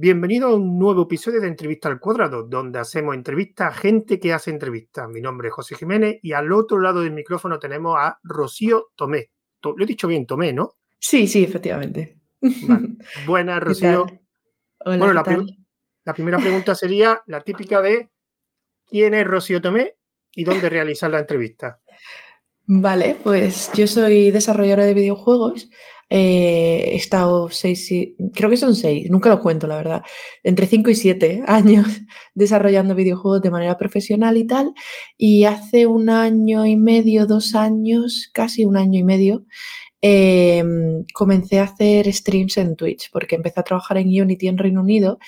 Bienvenido a un nuevo episodio de Entrevista al Cuadrado, donde hacemos entrevistas a gente que hace entrevistas. Mi nombre es José Jiménez y al otro lado del micrófono tenemos a Rocío Tomé. Lo he dicho bien, Tomé, ¿no? Sí, sí, efectivamente. Buenas, Rocío. Hola, bueno, la, la primera pregunta sería la típica de ¿quién es Rocío Tomé y dónde realizar la entrevista? Vale, pues yo soy desarrolladora de videojuegos. Eh, he estado seis, creo que son seis, nunca lo cuento, la verdad, entre cinco y siete años desarrollando videojuegos de manera profesional y tal. Y hace un año y medio, dos años, casi un año y medio, eh, comencé a hacer streams en Twitch porque empecé a trabajar en Unity en Reino Unido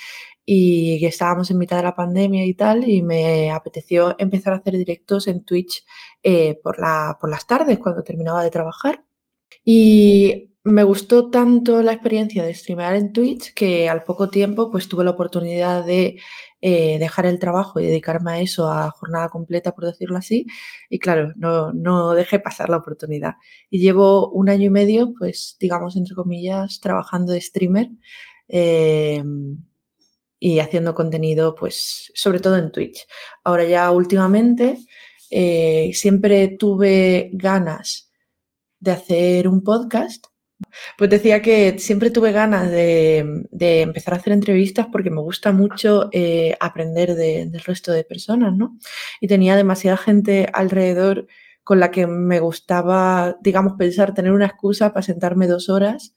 y estábamos en mitad de la pandemia y tal y me apeteció empezar a hacer directos en Twitch eh, por, la, por las tardes cuando terminaba de trabajar. Y me gustó tanto la experiencia de streamear en Twitch que al poco tiempo pues tuve la oportunidad de eh, dejar el trabajo y dedicarme a eso a jornada completa, por decirlo así. Y claro, no, no dejé pasar la oportunidad. Y llevo un año y medio, pues digamos, entre comillas, trabajando de streamer eh, y haciendo contenido, pues sobre todo en Twitch. Ahora ya últimamente eh, siempre tuve ganas de hacer un podcast pues decía que siempre tuve ganas de, de, empezar a hacer entrevistas porque me gusta mucho eh, aprender de, del resto de personas, ¿no? Y tenía demasiada gente alrededor con la que me gustaba, digamos, pensar, tener una excusa para sentarme dos horas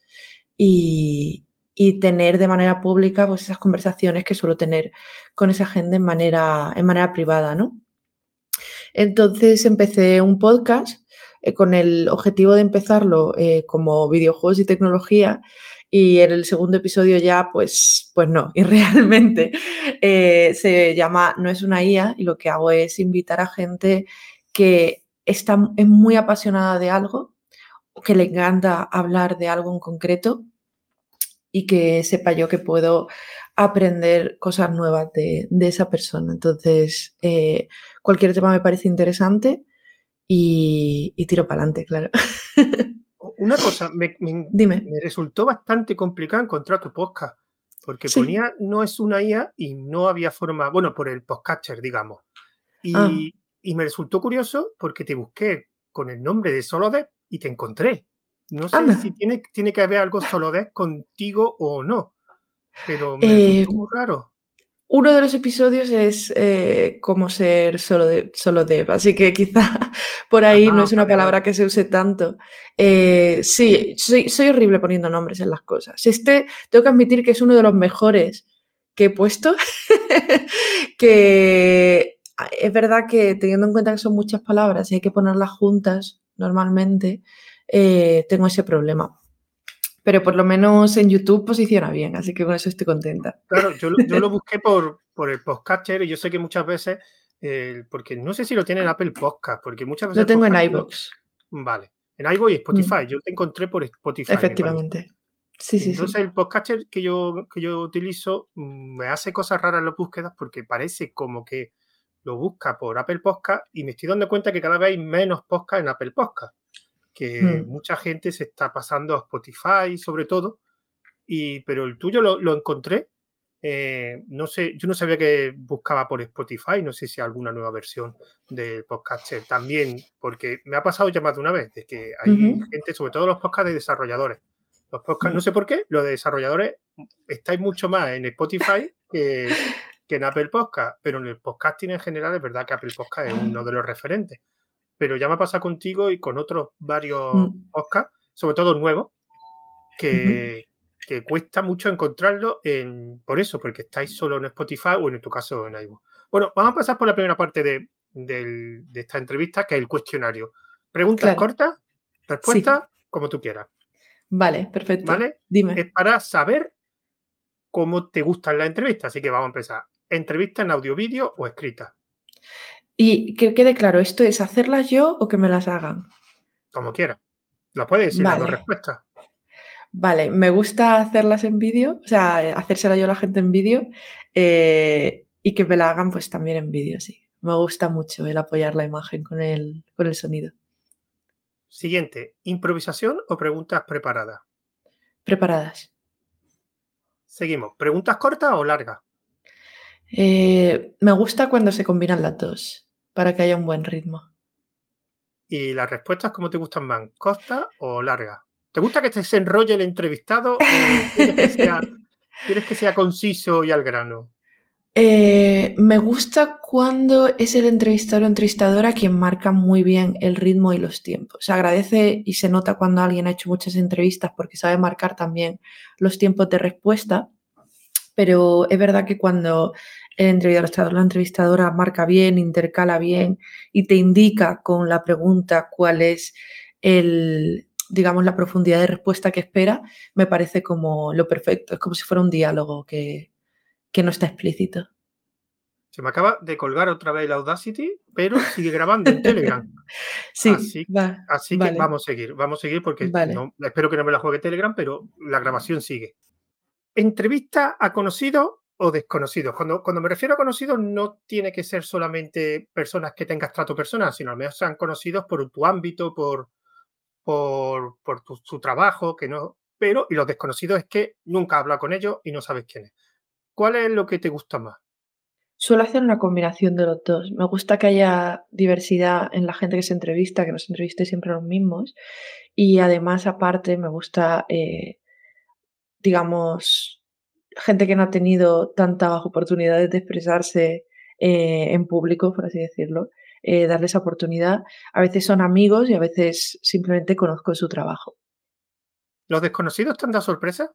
y, y tener de manera pública pues esas conversaciones que suelo tener con esa gente en manera, en manera privada, ¿no? Entonces empecé un podcast eh, con el objetivo de empezarlo eh, como videojuegos y tecnología y en el segundo episodio ya, pues, pues no, y realmente eh, se llama No es una IA y lo que hago es invitar a gente que está, es muy apasionada de algo, que le encanta hablar de algo en concreto y que sepa yo que puedo aprender cosas nuevas de, de esa persona. Entonces, eh, cualquier tema me parece interesante y, y tiro para adelante, claro. Una cosa, me, me, Dime. me, resultó bastante complicado encontrar tu podcast, porque Sí. ponía no es una IA y no había forma, bueno, por el podcatcher, digamos. Y, Ah. y me resultó curioso porque te busqué con el nombre de Solodev y te encontré. No sé Anda. si tiene, tiene que haber algo Solodev contigo o no, pero me Eh, muy raro. Uno de los episodios es eh, cómo ser solo, de, solo dev, así que quizá por ahí no Ah, es una palabra que se use tanto. Eh, sí, soy, soy horrible poniendo nombres en las cosas. Este, tengo que admitir que es uno de los mejores que he puesto, que es verdad que teniendo en cuenta que son muchas palabras y hay que ponerlas juntas normalmente, eh, tengo ese problema. Pero por lo menos en YouTube posiciona bien, así que con eso estoy contenta. Claro, yo, yo lo busqué por, por el podcatcher y yo sé que muchas veces, eh, porque no sé si lo tiene en Apple Podcast, porque muchas veces. Lo tengo en podcast no- iVoox, Vale, en iVoox y Spotify. Yo te encontré por Spotify. efectivamente. Sí, sí, Entonces sí. el podcatcher que yo, que yo utilizo mm, me hace cosas raras en las búsquedas porque parece como que lo busca por Apple Podcast y me estoy dando cuenta que cada vez hay menos podcast en Apple Podcast. Que Mm. mucha gente se está pasando a Spotify sobre todo. Y, pero el tuyo lo, lo encontré. eh, no sé, yo no sabía que buscaba por Spotify, no sé si alguna nueva versión del podcatcher también, porque me ha pasado ya más de una vez, de que hay gente, sobre todo los podcasts de desarrolladores. Los podcasts, no sé por qué, los de desarrolladores estáis mucho más en Spotify que, que en Apple Podcast, pero en el podcasting en general es verdad que Apple Podcast es uno de los referentes. Pero ya me ha pasado contigo y con otros varios Mm. podcasts, sobre todo nuevos, que, que cuesta mucho encontrarlo en, por eso, porque estáis solo en Spotify o en tu caso en iVoox. Bueno, vamos a pasar por la primera parte de, de esta entrevista, que es el cuestionario. Preguntas Claro. cortas, respuestas como tú quieras, Vale, perfecto. ¿vale? Dime. Es para saber cómo te gustan las entrevistas, así que vamos a empezar. ¿Entrevista en audio, vídeo o escrita? Y que quede claro, ¿esto es hacerlas yo o que me las hagan? Como quieras. Lo puedes decir Vale. respuestas. Vale, me gusta hacerlas en vídeo, o sea, hacérsela yo a la gente en vídeo eh, y que me la hagan pues también en vídeo, sí. Me gusta mucho el apoyar la imagen con el, con el sonido. Siguiente, ¿improvisación o preguntas preparadas? Preparadas. Seguimos. ¿Preguntas cortas o largas? Eh, me gusta cuando se combinan las dos, para que haya un buen ritmo. ¿Y las respuestas cómo te gustan más? ¿Cortas o largas? ¿Te gusta que se enrolle el entrevistado o quieres que sea, quieres que sea conciso y al grano? Eh, me gusta cuando es el entrevistador o entrevistadora quien marca muy bien el ritmo y los tiempos. Se agradece y se nota cuando alguien ha hecho muchas entrevistas porque sabe marcar también los tiempos de respuesta, pero es verdad que cuando el entrevistador la entrevistadora marca bien, intercala bien y te indica con la pregunta cuál es el, digamos, la profundidad de respuesta que espera, me parece como lo perfecto. Es como si fuera un diálogo que, que no está explícito. Se me acaba de colgar otra vez la Audacity, pero sigue grabando en Telegram. sí, así, así que vamos a seguir, vamos a seguir porque espero que no me la juegue Telegram, pero la grabación sigue. Entrevista a conocidos o desconocidos. Cuando, cuando me refiero a conocidos, no tiene que ser solamente personas que tengas trato personal, sino al menos sean conocidos por tu ámbito, por, por, por tu, su trabajo, que no. Pero, y los desconocidos es que nunca habla con ellos y no sabes quién es. ¿Cuál es lo que te gusta más? Suelo hacer una combinación de los dos. Me gusta que haya diversidad en la gente que se entrevista, que nos entreviste siempre los mismos. Y además, aparte, me gusta, eh, digamos, gente que no ha tenido tantas oportunidades de expresarse eh, en público, por así decirlo, eh, darles oportunidad. A veces son amigos y a veces simplemente conozco su trabajo. ¿Los desconocidos te han dado sorpresa?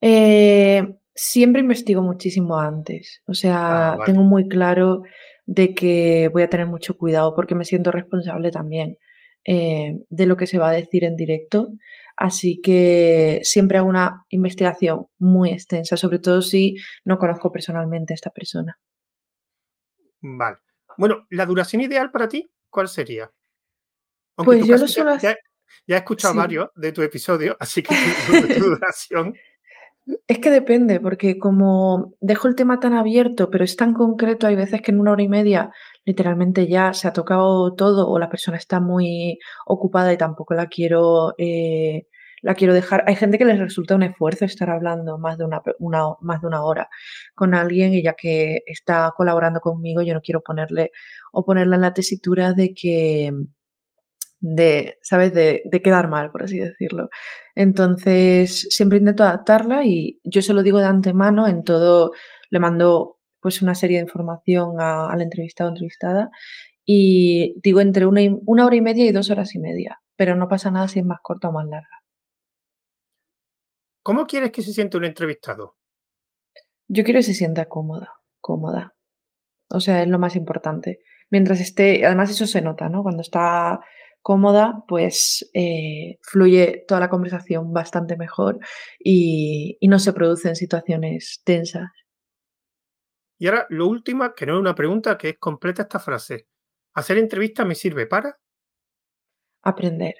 Eh, siempre investigo muchísimo antes. O sea, ah, tengo muy claro de que voy a tener mucho cuidado porque me siento responsable también eh, de lo que se va a decir en directo. Así que siempre hago una investigación muy extensa, sobre todo si no conozco personalmente a esta persona. Vale. Bueno, ¿la duración ideal para ti cuál sería? pues yo lo suelo ya, ya, he escuchado varios de tu episodio, así que tu duración es que depende, porque como dejo el tema tan abierto, pero es tan concreto, hay veces que en una hora y media literalmente ya se ha tocado todo o la persona está muy ocupada y tampoco la quiero, eh, la quiero dejar. Hay gente que les resulta un esfuerzo estar hablando más de una, más de una hora con alguien y ya que está colaborando conmigo, yo no quiero ponerle o ponerla en la tesitura de que de, ¿sabes? De, de, quedar mal, por así decirlo. Entonces, siempre intento adaptarla y yo se lo digo de antemano en todo, le mando pues una serie de información al entrevistado o entrevistada y digo entre una, una hora y media y dos horas y media, pero no pasa nada si es más corta o más larga. ¿Cómo quieres que se siente un entrevistado? Yo quiero que se sienta cómoda, cómoda. O sea, es lo más importante. Mientras esté, además eso se nota, ¿no? Cuando está cómoda, pues eh, fluye toda la conversación bastante mejor y, no se producen situaciones tensas. Y ahora, lo último, que no es una pregunta, que es completa esta frase. ¿Hacer entrevistas me sirve para? Aprender.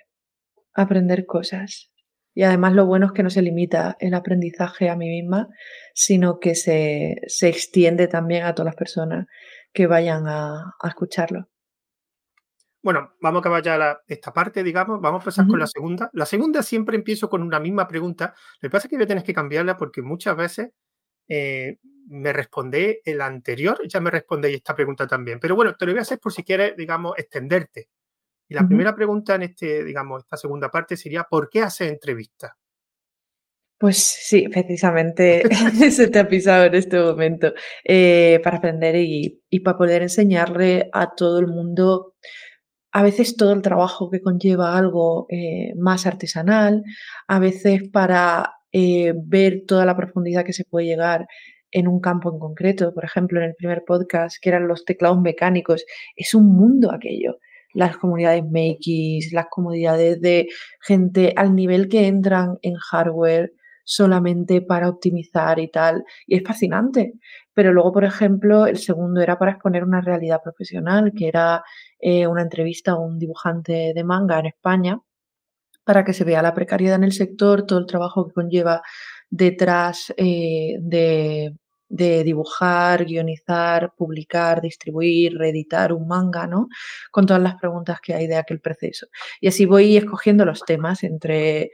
Aprender cosas. Y además lo bueno es que no se limita el aprendizaje a mí misma, sino que se, extiende también a todas las personas que vayan a escucharlo. Bueno, vamos a acabar ya esta parte, digamos. Vamos a empezar con la segunda. La segunda siempre empiezo con una misma pregunta. Lo que pasa es que voy a tener que cambiarla porque muchas veces eh, me responde el anterior, ya me respondéis esta pregunta también. Pero bueno, te lo voy a hacer por si quieres, digamos, extenderte. Y la primera pregunta en este, digamos, esta segunda parte sería: ¿por qué haces entrevistas? Pues sí, precisamente se te ha pisado en este momento. Eh, para aprender y, y para poder enseñarle a todo el mundo a veces todo el trabajo que conlleva algo eh, más artesanal, a veces para eh, ver toda la profundidad que se puede llegar en un campo en concreto. Por ejemplo, en el primer podcast, que eran los teclados mecánicos, es un mundo aquello. Las comunidades Makeys, las comunidades de gente al nivel que entran en hardware solamente para optimizar y tal. Y es fascinante. Pero luego, por ejemplo, el segundo era para exponer una realidad profesional, que era eh, una entrevista a un dibujante de manga en España, para que se vea la precariedad en el sector, todo el trabajo que conlleva detrás eh, de, dibujar, guionizar, publicar, distribuir, reeditar un manga, ¿no? Con todas las preguntas que hay de aquel proceso. Y así voy escogiendo los temas entre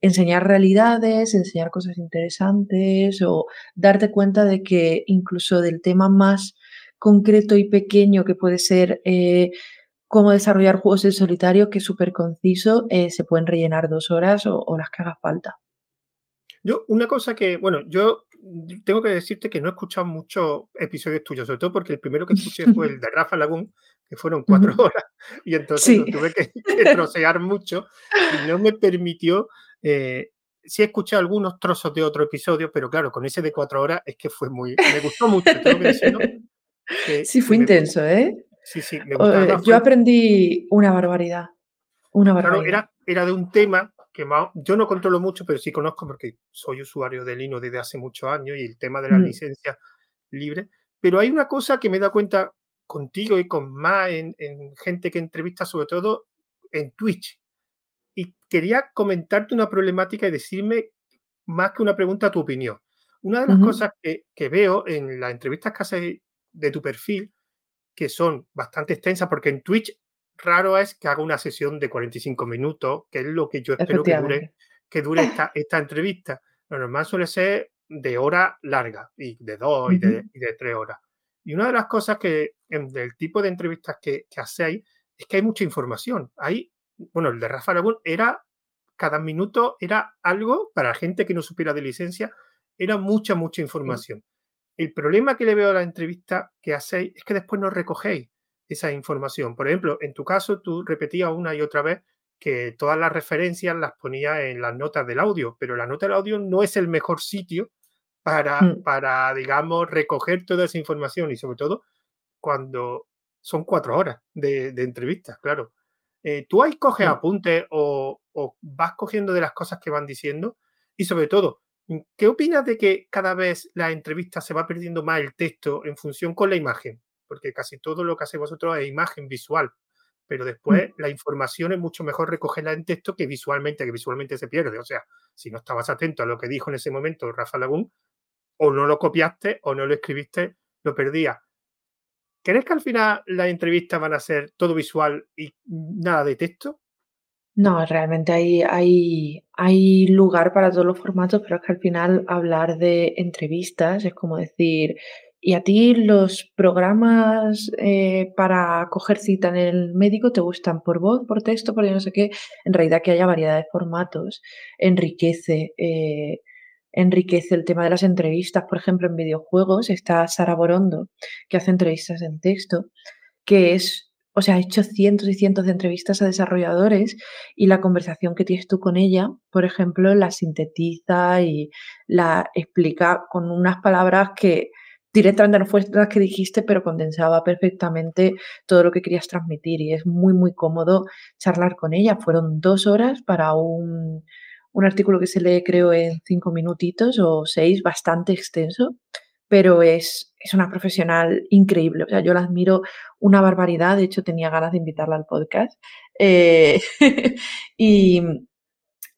enseñar realidades, enseñar cosas interesantes o darte cuenta de que incluso del tema más concreto y pequeño que puede ser eh, cómo desarrollar juegos en solitario, que es súper conciso, eh, se pueden rellenar dos horas o, las que haga falta. Yo, una cosa que, bueno, yo tengo que decirte que no he escuchado muchos episodios tuyos, sobre todo porque el primero que escuché fue el de Rafa Lagún, que fueron cuatro horas, y entonces tuve que, trocear mucho y no me permitió. Eh, sí escuché algunos trozos de otro episodio, pero claro, con ese de cuatro horas es que fue muy. Me gustó mucho, tengo que decirlo. Sí, fue intenso, ¿eh? Sí, sí, me gustó. yo aprendí una barbaridad. Una barbaridad. Claro, era, era de un tema que yo no controlo mucho, pero sí conozco porque soy usuario de Linux desde hace muchos años y el tema de la mm. licencia libre. Pero hay una cosa que me da cuenta contigo y con más en, gente que entrevista, sobre todo en Twitch. Y quería comentarte una problemática y decirme más que una pregunta tu opinión. Una de las cosas que, que, veo en las entrevistas que haces de tu perfil, que son bastante extensas, porque en Twitch raro es que haga una sesión de 45 minutos, que es lo que yo espero que dure, que dure esta, esta entrevista. Lo normal suele ser de hora larga, y de dos y, de, tres horas. Y una de las cosas que, del tipo de entrevistas que, que hacéis, es que hay mucha información. Hay, bueno, el de Rafa Aragón era, cada minuto era algo, para la gente que no supiera de licencia, era mucha, mucha información. El problema que le veo a la entrevista que hacéis es que después no recogéis esa información. Por ejemplo, en tu caso, tú repetías una y otra vez que todas las referencias las ponía en las notas del audio, pero la nota del audio no es el mejor sitio para, mm. para digamos, recoger toda esa información y sobre todo cuando son cuatro horas de, de entrevistas, claro. Eh, ¿Tú ahí coges apuntes o, o vas cogiendo de las cosas que van diciendo? Y sobre todo, ¿qué opinas de que cada vez la entrevista se va perdiendo más el texto en función con la imagen? porque casi todo lo que hacéis vosotros es imagen visual, pero mm. después la información es mucho mejor recogerla en texto que visualmente, que visualmente se pierde. O sea, si no estabas atento a lo que dijo en ese momento Rafa Lagún, o no lo copiaste o no lo escribiste, lo perdías. ¿Crees que al final las entrevistas van a ser todo visual y nada de texto? No, realmente hay, hay, hay lugar para todos los formatos, pero es que al final hablar de entrevistas es como decir, ¿Y a ti los programas eh, para coger cita en el médico te gustan por voz, por texto, por no sé qué? En realidad que haya variedad de formatos enriquece, eh, enriquece el tema de las entrevistas. Por ejemplo, en videojuegos está Sara Borondo, que hace entrevistas en texto, que es, o sea, ha hecho cientos y cientos de entrevistas a desarrolladores y la conversación que tienes tú con ella, por ejemplo, la sintetiza y la explica con unas palabras que directamente no fue las que dijiste, pero condensaba perfectamente todo lo que querías transmitir y es muy, muy cómodo charlar con ella. Fueron dos horas para un, artículo que se lee creo en cinco minutitos o seis, bastante extenso, pero es, es una profesional increíble. O sea, yo la admiro una barbaridad, de hecho tenía ganas de invitarla al podcast. Eh, y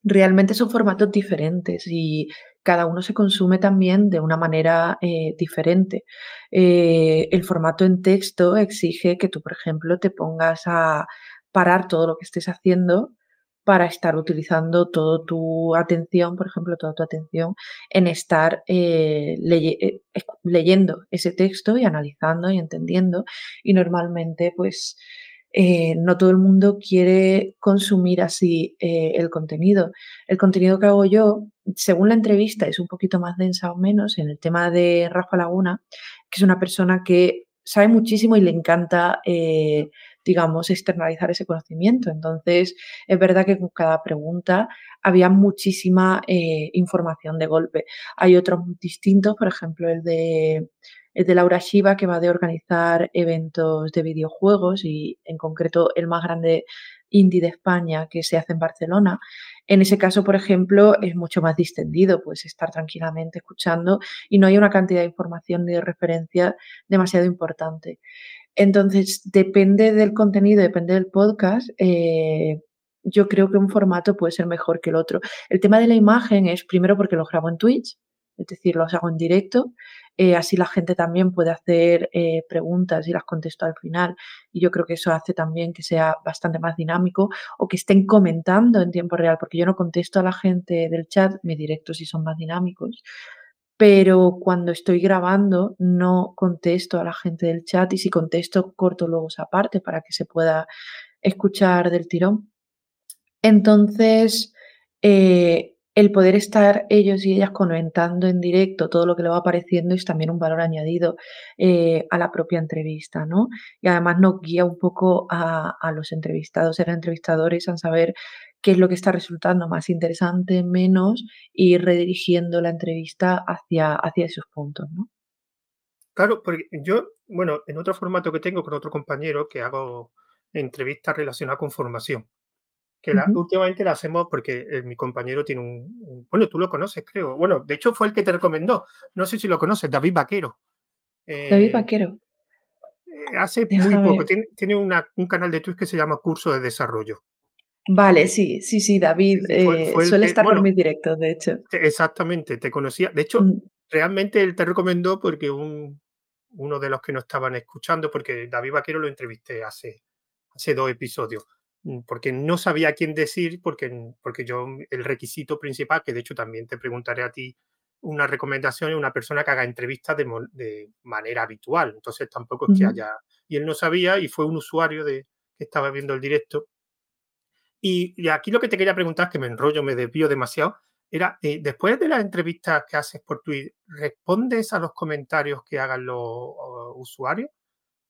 realmente son formatos diferentes y cada uno se consume también de una manera eh, diferente. Eh, el formato en texto exige que tú, por ejemplo, te pongas a parar todo lo que estés haciendo para estar utilizando toda tu atención, por ejemplo, toda tu atención en estar eh, leyendo ese texto y analizando y entendiendo. Y normalmente, pues, eh, no todo el mundo quiere consumir así eh, el contenido. El contenido que hago yo, según la entrevista, es un poquito más densa o menos. En el tema de Rafa Laguna, que es una persona que sabe muchísimo y le encanta, eh, digamos, externalizar ese conocimiento. Entonces, es verdad que con cada pregunta había muchísima información de golpe. Hay otros distintos, por ejemplo, el de el de Laura Shiva, que va de organizar eventos de videojuegos y en concreto el más grande indie de España que se hace en Barcelona. En ese caso, por ejemplo, es mucho más distendido, pues estar tranquilamente escuchando y no hay una cantidad de información ni de referencia demasiado importante. Entonces, depende del contenido, depende del podcast. Eh, yo creo que un formato puede ser mejor que el otro. El tema de la imagen es primero porque lo grabo en Twitch, es decir, los hago en directo. Eh, así la gente también puede hacer eh, preguntas y las contesto al final. Y yo creo que eso hace también que sea bastante más dinámico o que estén comentando en tiempo real, porque yo no contesto a la gente del chat, mis directos sí son más dinámicos, pero cuando estoy grabando no contesto a la gente del chat y si contesto corto luego esa parte para que se pueda escuchar del tirón. Entonces, eh, el poder estar ellos y ellas comentando en directo todo lo que le va apareciendo es también un valor añadido eh, a la propia entrevista, ¿no? Y además nos guía un poco a, los entrevistados, a los entrevistadores a saber qué es lo que está resultando más interesante, menos, y ir redirigiendo la entrevista hacia, hacia esos puntos, ¿no? Claro, porque yo, bueno, en otro formato que tengo con otro compañero que hago entrevistas relacionadas con formación que la, últimamente la hacemos porque eh, mi compañero tiene un, Bueno, tú lo conoces, creo. Bueno, de hecho fue el que te recomendó. No sé si lo conoces, David Vaquero. David eh, Vaquero. Eh, hace muy poco. Tiene, un canal de Twitch que se llama Curso de Desarrollo. Vale, sí, sí, sí, David. suele estar en mis directos, de hecho. Exactamente, te conocía. De hecho, mm. realmente él te recomendó porque un, uno de los que no estaban escuchando, porque David Vaquero lo entrevisté hace, hace dos episodios Mm, porque no sabía quién decir, porque, porque yo, el requisito principal, que de hecho también te preguntaré a ti una recomendación, es una persona que haga entrevistas de, manera habitual, entonces tampoco es que haya... Y él no sabía y fue un usuario de, que estaba viendo el directo. Y, aquí lo que te quería preguntar, que me enrollo, me desvío demasiado, era, eh, después de las entrevistas que haces por Twitter, ¿respondes a los comentarios que hagan los usuarios?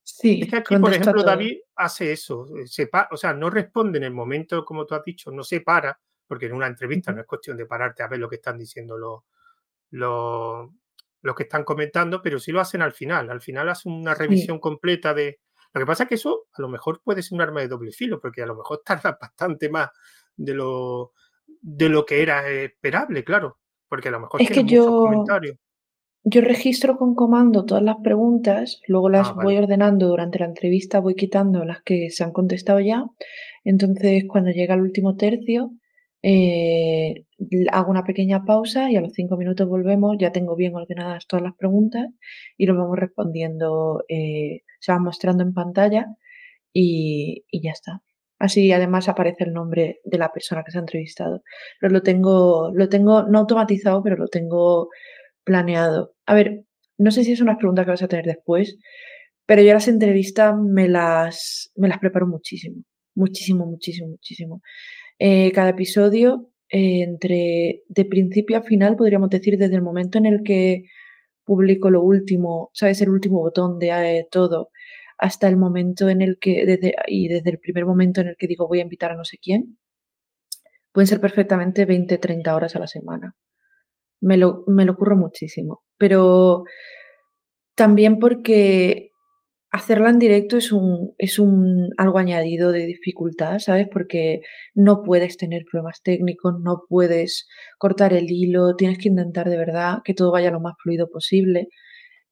Sí, es que aquí, por ejemplo, David hace eso, eh, se o sea, no responde en el momento, como tú has dicho, no se para, porque en una entrevista no es cuestión de pararte a ver lo que están diciendo los, los, que están comentando, pero sí lo hacen al final. Al final hace una revisión completa de... Lo que pasa es que eso a lo mejor puede ser un arma de doble filo, porque a lo mejor tarda bastante más de lo, de lo que era esperable, claro, porque a lo mejor es que yo, comentarios. Yo registro con comando todas las preguntas, luego las ah, voy ordenando durante la entrevista, voy quitando las que se han contestado ya. Entonces, cuando llega el último tercio, eh, hago una pequeña pausa y a los cinco minutos volvemos. Ya tengo bien ordenadas todas las preguntas y lo vamos respondiendo, eh, se va mostrando en pantalla y, y, ya está. Así además aparece el nombre de la persona que se ha entrevistado. Pero lo tengo, lo tengo no automatizado, pero lo tengo planeado. A ver, no sé si es una pregunta que vas a tener después, pero yo las entrevistas me las, me las preparo muchísimo, muchísimo, muchísimo, muchísimo. Eh, cada episodio, eh, entre de principio a final, podríamos decir, desde el momento en el que publico lo último, sabes, el último botón de eh, todo, hasta el momento en el que, desde, y desde el primer momento en el que digo voy a invitar a no sé quién, pueden ser perfectamente 20, 30 horas a la semana me lo, me lo ocurro muchísimo. Pero también porque hacerla en directo es un, es un algo añadido de dificultad, ¿sabes? Porque no puedes tener problemas técnicos, no puedes cortar el hilo, tienes que intentar de verdad que todo vaya lo más fluido posible.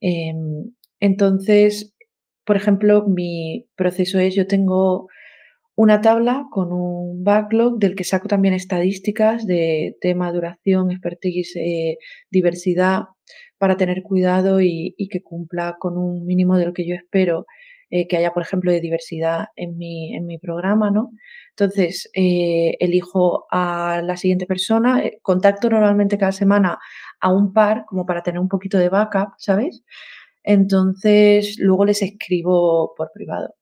Em, entonces, por ejemplo, mi proceso es, yo tengo una tabla con un backlog del que saco también estadísticas de tema, duración, expertise, eh, diversidad, para tener cuidado y, que cumpla con un mínimo de lo que yo espero eh, que haya, por ejemplo, de diversidad en mi, en mi programa, ¿no? Entonces, eh, elijo a la siguiente persona, contacto normalmente cada semana a un par, como para tener un poquito de backup, ¿sabes? Entonces, luego les escribo por privado.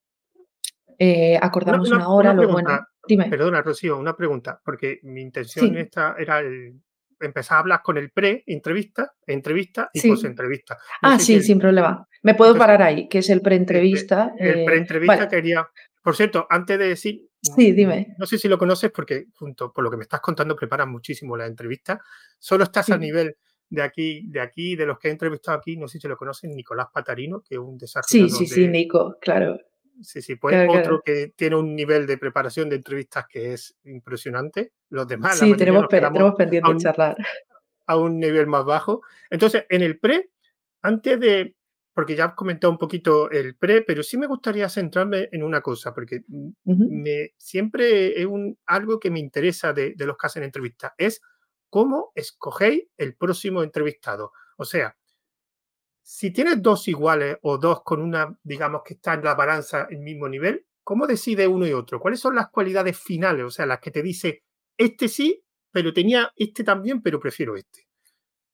Eh, acordamos una, hora, lo bueno. Dime. Perdona, Rocío, una pregunta, porque mi intención esta era empezar a hablar con el pre-entrevista, entrevista y post-entrevista. ah, sí, sin problema. Me puedo parar ahí, que es el pre-entrevista. El, eh, pre-entrevista quería. Por cierto, antes de decir. Sí, dime. No sé si lo conoces, porque junto por lo que me estás contando, preparas muchísimo la entrevista. Solo estás a nivel de aquí, de aquí, de los que he entrevistado aquí, no sé si lo conocen, Nicolás Patarino, que es un desarrollador. Sí, sí, sí, Nico, claro. Sí, sí, pues otro que tiene un nivel de preparación de entrevistas que es impresionante. Los demás. Sí, tenemos, tenemos pendiente de charlar. A un nivel más bajo. Entonces, en el pre, antes de. Porque ya has comentado un poquito el pre, pero sí me gustaría centrarme en una cosa, porque me, siempre es un, algo que me interesa de, de los que hacen entrevistas. Es cómo escogéis el próximo entrevistado. O sea, si tienes dos iguales o dos con una, digamos, que está en la balanza el mismo nivel, ¿cómo decide uno y otro? ¿Cuáles son las cualidades finales? O sea, las que te dice, este sí, pero tenía este también, pero prefiero este.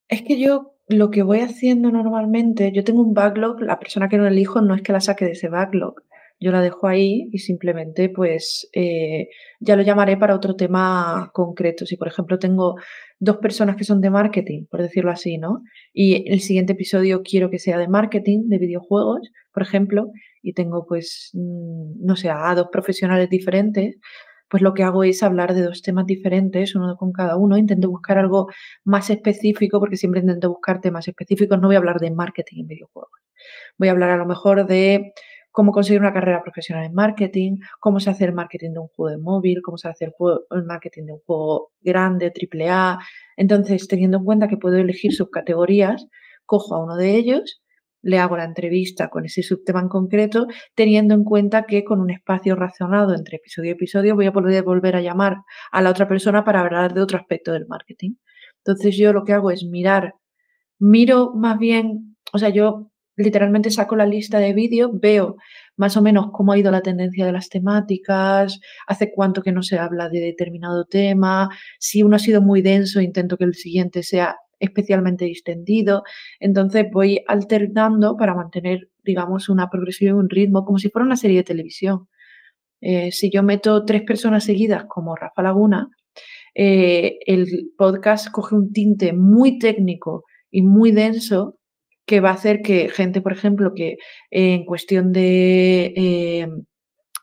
Es que yo lo que voy haciendo normalmente, yo tengo un backlog, la persona que no elijo no es que la saque de ese backlog, yo la dejo ahí y simplemente pues eh, ya lo llamaré para otro tema concreto. Si por ejemplo tengo dos personas que son de marketing, por decirlo así, ¿no? Y el siguiente episodio quiero que sea de marketing, de videojuegos, por ejemplo, y tengo pues, mm, no sé, a dos profesionales diferentes, pues lo que hago es hablar de dos temas diferentes, uno con cada uno. Intento buscar algo más específico, porque siempre intento buscar temas específicos. No voy a hablar de marketing en videojuegos. Voy a hablar a lo mejor de cómo conseguir una carrera profesional en marketing, cómo se hace el marketing de un juego de móvil, cómo se hace el, el marketing de un juego grande, triple A. Entonces, teniendo en cuenta que puedo elegir subcategorías, cojo a uno de ellos le hago la entrevista con ese subtema en concreto, teniendo en cuenta que con un espacio racionado entre episodio y episodio voy a poder volver a llamar a la otra persona para hablar de otro aspecto del marketing. Entonces yo lo que hago es mirar, miro más bien, o sea, yo literalmente saco la lista de vídeos, veo más o menos cómo ha ido la tendencia de las temáticas, hace cuánto que no se habla de determinado tema, si uno ha sido muy denso, intento que el siguiente sea especialmente distendido. Entonces voy alternando para mantener, digamos, una progresión y un ritmo, como si fuera una serie de televisión. Eh, si yo meto tres personas seguidas, como Rafa Laguna, eh, el podcast coge un tinte muy técnico y muy denso que va a hacer que gente, por ejemplo, que en cuestión de eh,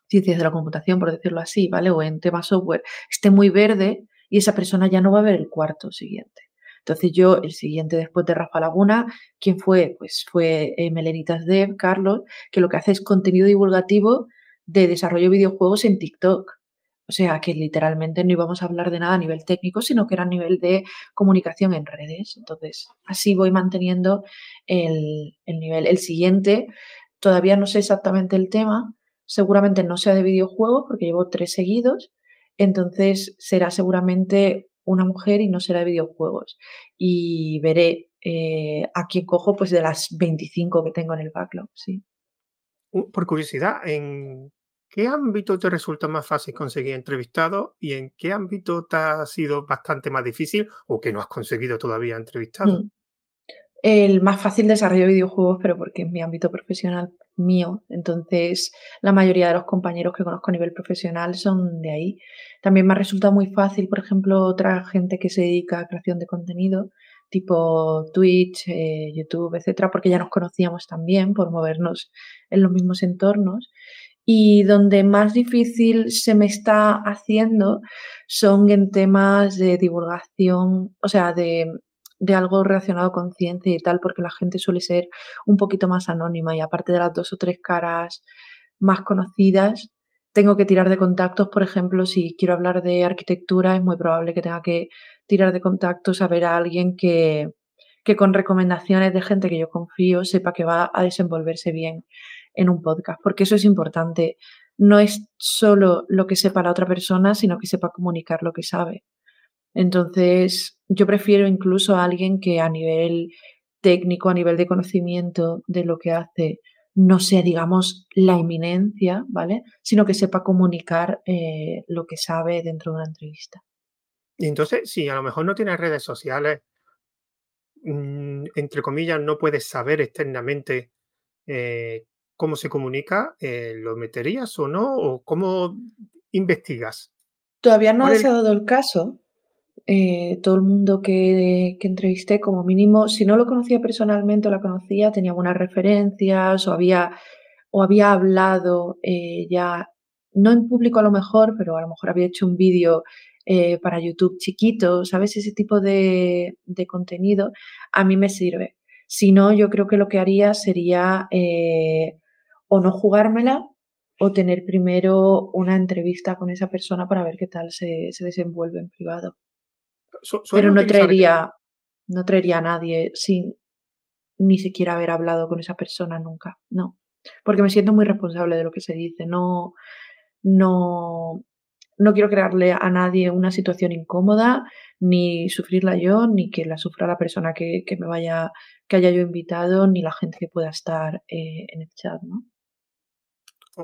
ciencias de la computación, por decirlo así, ¿vale? O en tema software, esté muy verde y esa persona ya no va a ver el cuarto siguiente. Entonces yo, el siguiente después de Rafa Laguna, ¿quién fue? Pues fue eh, Melenitas Dev, Carlos, que lo que hace es contenido divulgativo de desarrollo de videojuegos en TikTok. O sea, que literalmente no íbamos a hablar de nada a nivel técnico, sino que era a nivel de comunicación en redes. Entonces, así voy manteniendo el, el nivel. El siguiente, todavía no sé exactamente el tema, seguramente no sea de videojuegos, porque llevo tres seguidos. Entonces, será seguramente una mujer y no será de videojuegos. Y veré eh, a quién cojo pues de las 25 que tengo en el backlog, sí. Por curiosidad, ¿en qué ámbito te resulta más fácil conseguir entrevistado y en qué ámbito te ha sido bastante más difícil o que no has conseguido todavía entrevistado? Mm. El más fácil desarrollo de videojuegos, pero porque es mi ámbito profesional mío. Entonces, la mayoría de los compañeros que conozco a nivel profesional son de ahí. También me ha resultado muy fácil, por ejemplo, otra gente que se dedica a creación de contenido, tipo Twitch, eh, YouTube, etcétera, porque ya nos conocíamos también por movernos en los mismos entornos. Y donde más difícil se me está haciendo son en temas de divulgación, o sea, de de algo relacionado con ciencia y tal, porque la gente suele ser un poquito más anónima y aparte de las dos o tres caras más conocidas, tengo que tirar de contactos, por ejemplo, si quiero hablar de arquitectura, es muy probable que tenga que tirar de contactos a ver a alguien que, que con recomendaciones de gente que yo confío sepa que va a desenvolverse bien en un podcast, porque eso es importante. No es solo lo que sepa la otra persona, sino que sepa comunicar lo que sabe. Entonces, yo prefiero incluso a alguien que a nivel técnico, a nivel de conocimiento de lo que hace, no sea, digamos, la eminencia, ¿vale? Sino que sepa comunicar eh, lo que sabe dentro de una entrevista. Y entonces, si a lo mejor no tienes redes sociales, mm, entre comillas, no puedes saber externamente eh, cómo se comunica, eh, ¿lo meterías o no? ¿O cómo investigas? Todavía no se ha dado el caso, eh, todo el mundo que, entrevisté, como mínimo, si no lo conocía personalmente o la conocía, tenía buenas referencias o había, o había hablado eh, ya, no en público a lo mejor, pero a lo mejor había hecho un vídeo eh, para YouTube chiquito, ¿sabes? Ese tipo de, de, contenido a mí me sirve. Si no, yo creo que lo que haría sería o no jugármela o tener primero una entrevista con esa persona para ver qué tal se, se desenvuelve en privado. Pero no traería, no traería a nadie sin ni siquiera haber hablado con esa persona nunca, no. Porque me siento muy responsable de lo que se dice, no, no, no quiero crearle a nadie una situación incómoda, ni sufrirla yo, ni que la sufra la persona que, me vaya, que haya yo invitado, ni la gente que pueda estar eh, en el chat, ¿no?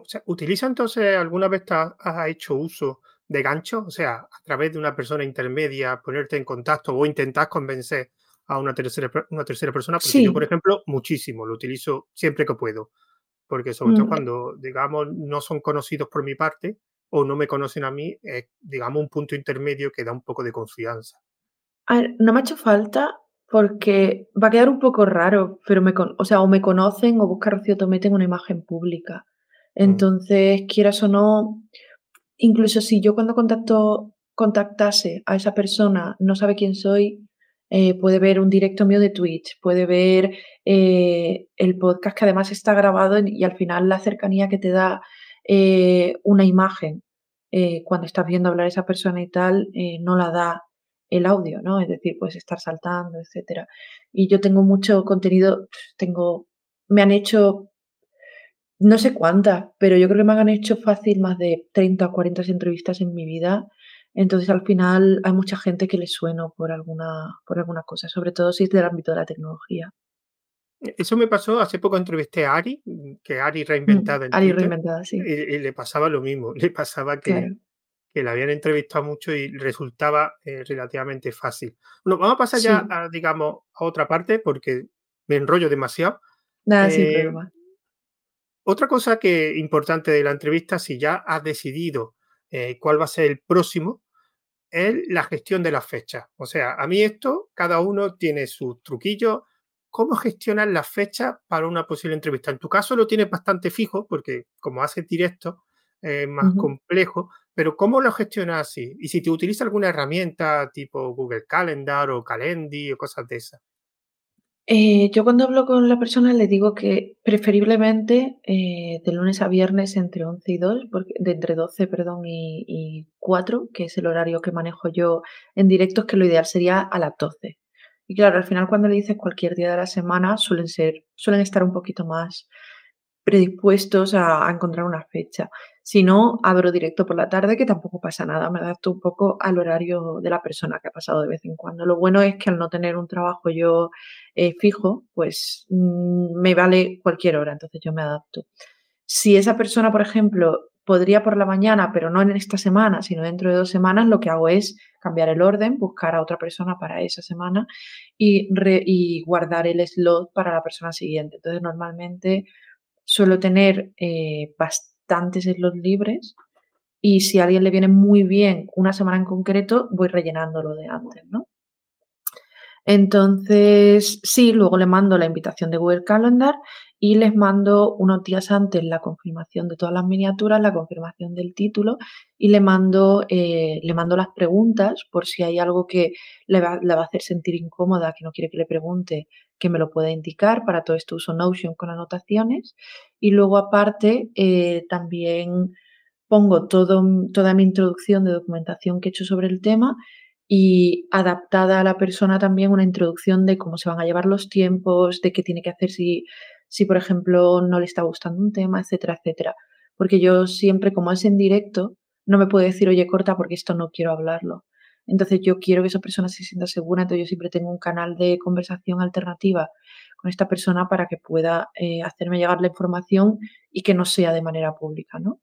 O sea, ¿utiliza entonces alguna vez has hecho uso de gancho? O sea, a través de una persona intermedia, ponerte en contacto o intentar convencer a una tercera, una tercera persona. Porque yo, por ejemplo, muchísimo, lo utilizo siempre que puedo. Porque sobre todo mm. cuando, digamos, no son conocidos por mi parte o no me conocen a mí, es, digamos, un punto intermedio que da un poco de confianza. A ver, no me ha hecho falta porque va a quedar un poco raro, pero me, o sea, o me conocen o busca Rocío en una imagen pública. Mm. Entonces, quieras o no, incluso si yo cuando contacto, contactase a esa persona no sabe quién soy, eh, puede ver un directo mío de Twitch, puede ver eh, el podcast que además está grabado y al final la cercanía que te da eh, una imagen cuando estás viendo hablar a esa persona y tal, no la da el audio, ¿no? Es decir, puedes estar saltando, etcétera. Y yo tengo mucho contenido, tengo, me han hecho no sé cuántas, pero yo creo que me han hecho fácil más de 30 o 40 entrevistas en mi vida. Entonces, al final, hay mucha gente que le sueno por alguna, por alguna cosa, sobre todo si es del ámbito de la tecnología. E, eso me pasó, hace poco entrevisté a Ari, que Ari reinventada. Mm, Ari reinventada, sí. Y, le pasaba lo mismo, le pasaba que, que la habían entrevistado mucho y resultaba eh, relativamente fácil. Bueno, vamos a pasar ya, a, digamos, a otra parte porque me enrollo demasiado. Nada, sin eh, problema. Otra cosa que importante de la entrevista, si ya has decidido eh, cuál va a ser el próximo, es la gestión de las fechas. O sea, a mí esto, cada uno tiene sus truquillos. ¿Cómo gestionar las fechas para una posible entrevista? En tu caso lo tienes bastante fijo, porque como haces directo, es más complejo, pero ¿cómo lo gestionas así? Y si te utiliza alguna herramienta tipo Google Calendar o Calendly o cosas de esas. Eh, yo cuando hablo con la persona le digo que preferiblemente eh, de lunes a viernes entre 11 y 2, porque, de entre 12 perdón, y, 4, que es el horario que manejo yo en directos, que lo ideal sería a las 12. Y claro, al final cuando le dices cualquier día de la semana suelen, ser, suelen estar un poquito más predispuestos a, encontrar una fecha. Si no, abro directo por la tarde, que tampoco pasa nada, me adapto un poco al horario de la persona que ha pasado de vez en cuando. Lo bueno es que al no tener un trabajo yo eh, fijo, pues mm, me vale cualquier hora, entonces yo me adapto. Si esa persona, por ejemplo, podría por la mañana, pero no en esta semana, sino dentro de dos semanas, lo que hago es cambiar el orden, buscar a otra persona para esa semana y, y guardar el slot para la persona siguiente. Entonces, normalmente suelo tener eh, bastantes slots libres y si a alguien le viene muy bien una semana en concreto, voy rellenando lo de antes, ¿no? Entonces, sí, luego le mando la invitación de Google Calendar y les mando unos días antes la confirmación de todas las miniaturas, la confirmación del título y le mando, eh, le mando las preguntas por si hay algo que le va, a hacer sentir incómoda, que no quiere que le pregunte, que me lo pueda indicar. Para todo esto uso Notion con anotaciones. Y luego aparte eh, también pongo todo, toda mi introducción de documentación que he hecho sobre el tema y adaptada a la persona también una introducción de cómo se van a llevar los tiempos, de qué tiene que hacer si, si por ejemplo, no le está gustando un tema, etcétera, etcétera. Porque yo siempre, como es en directo, no me puedo decir, oye, corta porque esto no quiero hablarlo. Entonces yo quiero que esa persona se sienta segura, entonces yo siempre tengo un canal de conversación alternativa con esta persona para que pueda eh, hacerme llegar la información y que no sea de manera pública, ¿no?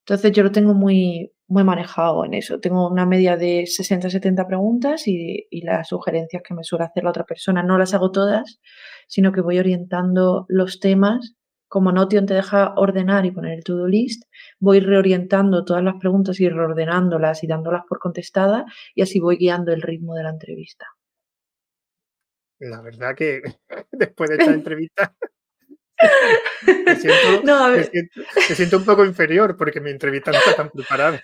Entonces yo lo tengo muy, muy manejado en eso. Tengo una media de 60-70 preguntas y, y, las sugerencias que me suele hacer la otra persona. No las hago todas, sino que voy orientando los temas como Notion te deja ordenar y poner el to-do list, voy reorientando todas las preguntas y reordenándolas y dándolas por contestadas y así voy guiando el ritmo de la entrevista. La verdad que después de esta entrevista me, siento, un poco inferior porque mi entrevista no está tan preparada.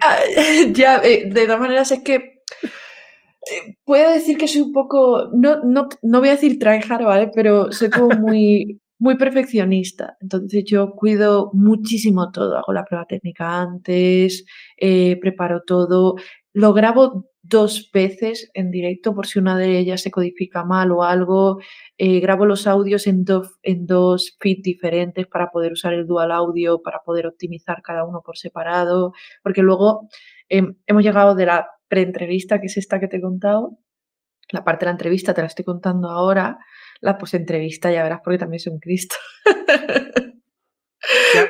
Ah, ya, eh, de todas maneras es que eh, puedo decir que soy un poco, no, no, no voy a decir tryhard, ¿vale? Pero soy como muy, muy perfeccionista. Entonces yo cuido muchísimo todo. Hago la prueba técnica antes, eh, preparo todo, lo grabo dos veces en directo por si una de ellas se codifica mal o algo. Eh, grabo los audios en dos, en dos feeds diferentes para poder usar el dual audio, para poder optimizar cada uno por separado, porque luego em, hemos llegado de la preentrevista, que es esta que te he contado, la parte de la entrevista te la estoy contando ahora, la post-entrevista ya verás porque también soy un Cristo.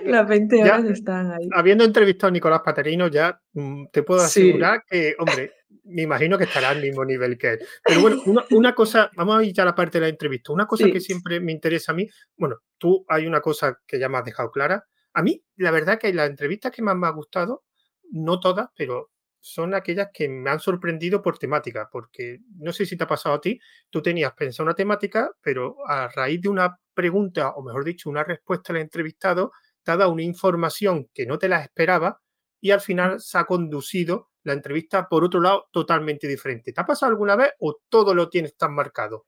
Las 20 horas están ahí. Habiendo entrevistado a Nicolás Paterino, ya mm, te puedo asegurar que, hombre, me imagino que estará al mismo nivel que él. Pero bueno, una, cosa, vamos a ir ya a la parte de la entrevista. Una cosa que siempre me interesa a mí, bueno, tú hay una cosa que ya me has dejado clara. A mí, la verdad que las entrevistas que más me ha gustado, no todas, pero son aquellas que me han sorprendido por temática, porque no sé si te ha pasado a ti, tú tenías pensado una temática, pero a raíz de una pregunta, o mejor dicho, una respuesta al entrevistado, te ha dado una información que no te la esperaba y al final se ha conducido la entrevista por otro lado totalmente diferente. ¿Te ha pasado alguna vez o todo lo tienes tan marcado?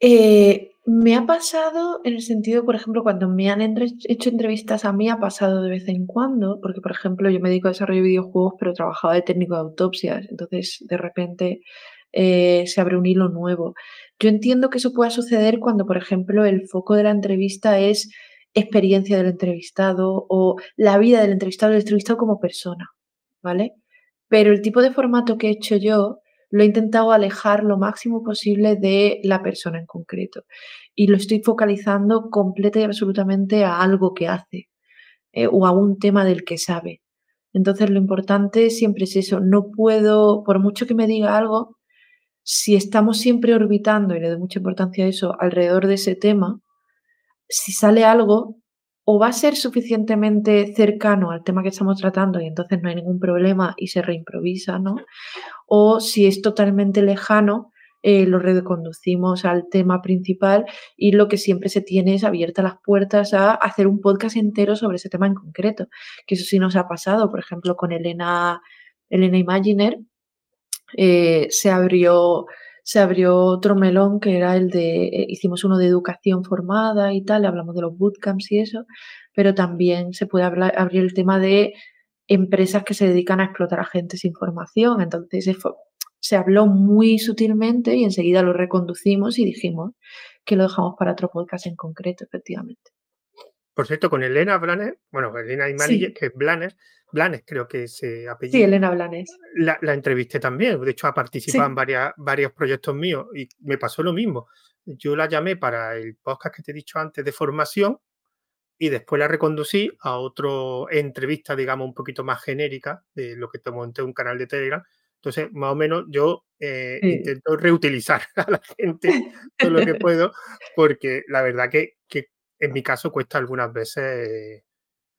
Eh, me ha pasado en el sentido, por ejemplo, cuando me han hecho entrevistas a mí, ha pasado de vez en cuando, porque, por ejemplo, yo me dedico a desarrollo de videojuegos, pero trabajaba de técnico de autopsias, entonces de repente eh, se abre un hilo nuevo. Yo entiendo que eso pueda suceder cuando, por ejemplo, el foco de la entrevista es experiencia del entrevistado o la vida del entrevistado, del entrevistado como persona, ¿vale? Pero el tipo de formato que he hecho yo lo he intentado alejar lo máximo posible de la persona en concreto y lo estoy focalizando completa y absolutamente a algo que hace eh, o a un tema del que sabe. Entonces lo importante siempre es eso, no puedo, por mucho que me diga algo, si estamos siempre orbitando, y le doy mucha importancia a eso, alrededor de ese tema, si sale algo, o va a ser suficientemente cercano al tema que estamos tratando y entonces no hay ningún problema y se reimprovisa, ¿no? O si es totalmente lejano, eh, lo reconducimos al tema principal y lo que siempre se tiene es abiertas las puertas a hacer un podcast entero sobre ese tema en concreto, que eso sí nos ha pasado, por ejemplo, con Elena, Elena Imaginer, eh, se abrió se abrió otro melón que era el de, eh, hicimos uno de educación formada y tal, hablamos de los bootcamps y eso, pero también se puede hablar, abrir el tema de empresas que se dedican a explotar agentes sin formación. Entonces se habló muy sutilmente y enseguida lo reconducimos y dijimos que lo dejamos para otro podcast en concreto, efectivamente. Por cierto, con Elena Blanes, bueno, Elena Imani, que es Blanes, Blanes creo que se apellida. Sí, Elena Blanes. La, entrevisté también, de hecho ha participado en varias, varios proyectos míos y me pasó lo mismo. Yo la llamé para el podcast que te he dicho antes de formación y después la reconducí a otra entrevista, digamos, un poquito más genérica de lo que te monté un canal de Telegram. Entonces, más o menos yo eh, intento reutilizar a la gente todo lo que puedo, porque la verdad que, que en mi caso cuesta algunas veces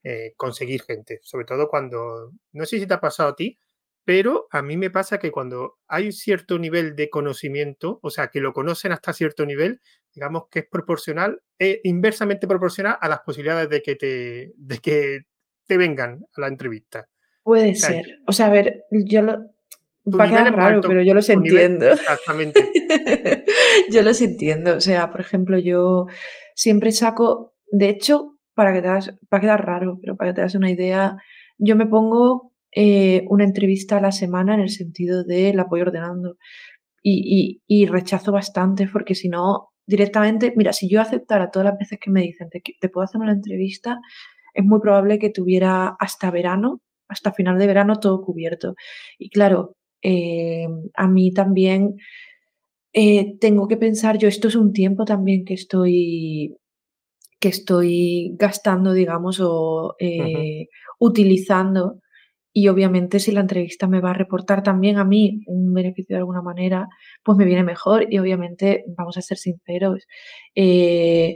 eh, conseguir gente, sobre todo cuando, no sé si te ha pasado a ti, pero a mí me pasa que cuando hay un cierto nivel de conocimiento, o sea, que lo conocen hasta cierto nivel, digamos que es proporcional, e inversamente proporcional a las posibilidades de que te, de que te vengan a la entrevista. Puede ser. O sea, a ver, yo lo, Va a quedar raro, pero yo los entiendo. exactamente. yo los entiendo. O sea, por ejemplo, yo siempre saco, de hecho, para que te va a quedar raro, pero para que te das una idea, yo me pongo eh, una entrevista a la semana en el sentido de la ordenando y, y, rechazo bastante porque si no, directamente, mira, si yo aceptara todas las veces que me dicen te, te puedo hacer una entrevista, es muy probable que tuviera hasta verano, hasta final de verano todo cubierto. Y claro, eh, a mí también eh, tengo que pensar, yo esto es un tiempo también que estoy que estoy gastando, digamos, o eh, utilizando. Y obviamente si la entrevista me va a reportar también a mí un beneficio de alguna manera, pues me viene mejor. Y obviamente, vamos a ser sinceros,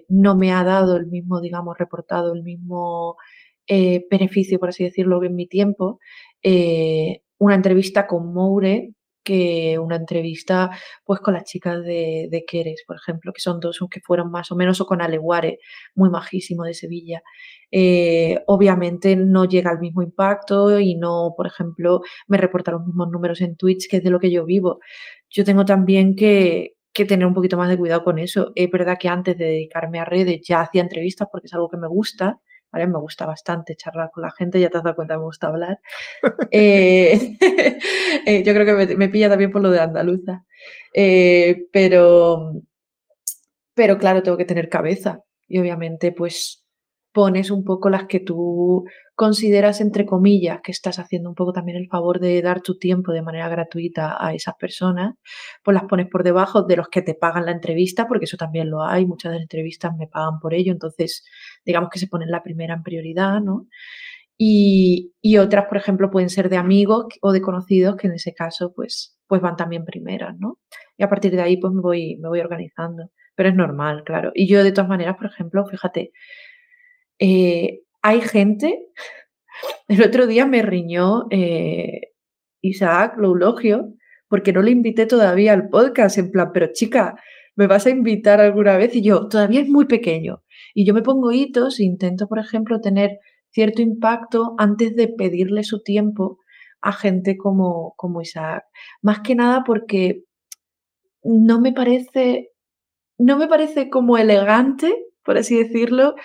no me ha dado el mismo, digamos, reportado el mismo beneficio, por así decirlo, en mi tiempo una entrevista con Moure que una entrevista pues con las chicas de, de Queres, por ejemplo, que son dos que fueron más o menos, o con Aleguare, muy majísimo de Sevilla. Eh, obviamente no llega al mismo impacto y no, por ejemplo, me reporta los mismos números en Twitch, que es de lo que yo vivo. Yo tengo también que, que tener un poquito más de cuidado con eso. Es verdad que antes de dedicarme a redes ya hacía entrevistas porque es algo que me gusta, Me gusta bastante charlar con la gente, ya te has dado cuenta, me gusta hablar. Eh, eh, yo creo que me, pilla también por lo de andaluza. Eh, pero, pero claro, tengo que tener cabeza y obviamente pues pones un poco las que tú consideras, entre comillas, que estás haciendo un poco también el favor de dar tu tiempo de manera gratuita a esas personas, pues las pones por debajo de los que te pagan la entrevista, porque eso también lo hay, muchas de las entrevistas me pagan por ello, entonces digamos que se ponen la primera en prioridad, ¿no? Y, otras, por ejemplo, pueden ser de amigos o de conocidos, que en ese caso, pues, pues van también primeras, ¿no? Y a partir de ahí, pues me voy, me voy organizando. Pero es normal, claro. Y yo, de todas maneras, por ejemplo, fíjate, eh, hay gente, el otro día me riñó eh, Isaac Loulogio porque no le invité todavía al podcast, en plan, pero chica, ¿me vas a invitar alguna vez? Y yo, todavía es muy pequeño. Y yo me pongo hitos e intento, por ejemplo, tener cierto impacto antes de pedirle su tiempo a gente como, como Isaac. Más que nada porque no me parece, no me parece como elegante, por así decirlo,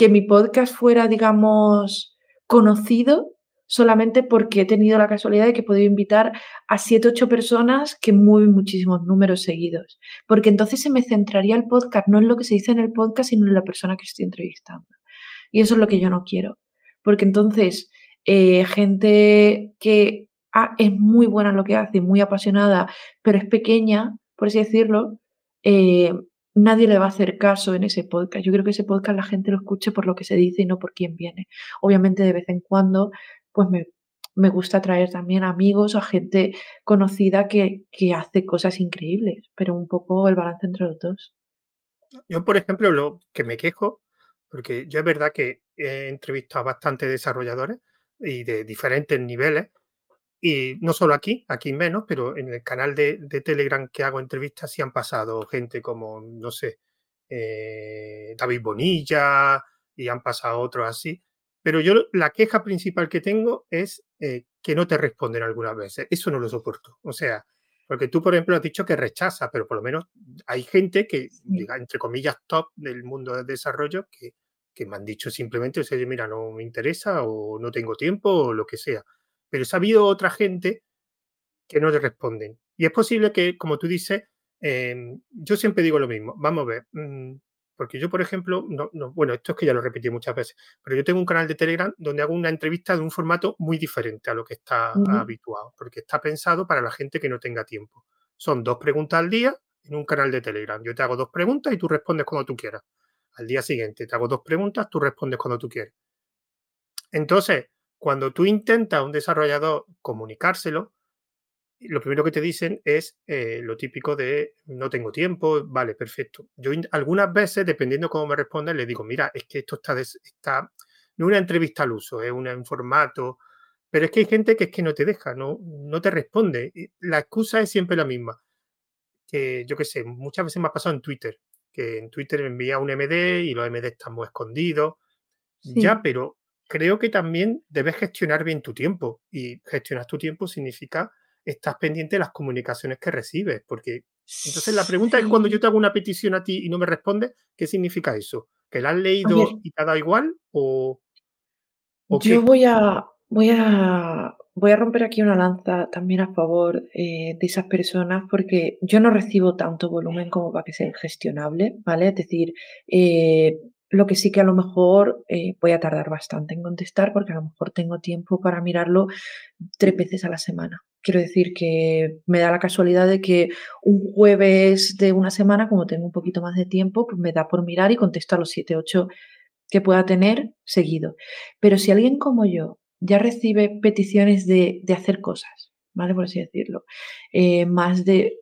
que mi podcast fuera, digamos, conocido solamente porque he tenido la casualidad de que he podido invitar a siete, ocho personas que mueven muchísimos números seguidos. Porque entonces se me centraría el podcast no en lo que se dice en el podcast, sino en la persona que estoy entrevistando. Y eso es lo que yo no quiero. Porque entonces, eh, gente que ah, es muy buena en lo que hace, muy apasionada, pero es pequeña, por así decirlo, eh, nadie le va a hacer caso en ese podcast. Yo creo que ese podcast la gente lo escuche por lo que se dice y no por quién viene. Obviamente de vez en cuando, pues me, me gusta traer también amigos o gente conocida que, que, hace cosas increíbles, pero un poco el balance entre los dos. Yo, por ejemplo, lo que me quejo, porque yo es verdad que he entrevistado a bastantes desarrolladores y de diferentes niveles, y no solo aquí, aquí menos, pero en el canal de, Telegram que hago entrevistas sí han pasado gente como, no sé, eh, David Bonilla y han pasado otros así. Pero yo la queja principal que tengo es eh, que no te responden algunas veces. Eso no lo soporto. O sea, porque tú, por ejemplo, has dicho que rechaza, pero por lo menos hay gente que, diga, entre comillas, top del mundo del desarrollo que, que me han dicho simplemente, o sea, mira, no me interesa o no tengo tiempo o lo que sea pero ha habido otra gente que no le responden. Y es posible que, como tú dices, em, yo siempre digo lo mismo. Vamos a ver, mm, porque yo, por ejemplo, no, bueno, esto es que ya lo repetí muchas veces, pero yo tengo un canal de Telegram donde hago una entrevista de un formato muy diferente a lo que está habituado, porque está pensado para la gente que no tenga tiempo. Son dos preguntas al día en un canal de Telegram. Yo te hago dos preguntas y tú respondes cuando tú quieras. Al día siguiente te hago dos preguntas, tú respondes cuando tú quieres. Entonces, cuando tú intentas a un desarrollador comunicárselo, lo primero que te dicen es eh, lo típico de no tengo tiempo, vale, perfecto. Yo algunas veces, dependiendo cómo me respondan, le digo, mira, es que esto está, está no es una entrevista al uso, es un formato, pero es que hay gente que es que no te deja, no, no te responde. La excusa es siempre la misma. Que yo qué sé, muchas veces me ha pasado en Twitter, que en Twitter me envía un MD y los MD están muy escondidos. Ya, pero creo que también debes gestionar bien tu tiempo y gestionar tu tiempo significa estás pendiente de las comunicaciones que recibes, porque entonces la pregunta es cuando yo te hago una petición a ti y no me respondes, ¿qué significa eso? ¿Que la has leído y te ha dado igual o, yo voy a voy a voy a romper aquí una lanza también a favor eh, de esas personas porque yo no recibo tanto volumen como para que sea gestionable, ¿vale? Es decir, eh, lo que sí que a lo mejor eh, voy a tardar bastante en contestar porque a lo mejor tengo tiempo para mirarlo tres veces a la semana. Quiero decir que me da la casualidad de que un jueves de una semana, como tengo un poquito más de tiempo, pues me da por mirar y contesto a los 7, 8 que pueda tener seguido. Pero si alguien como yo ya recibe peticiones de, hacer cosas, ¿vale? Por así decirlo, eh, más de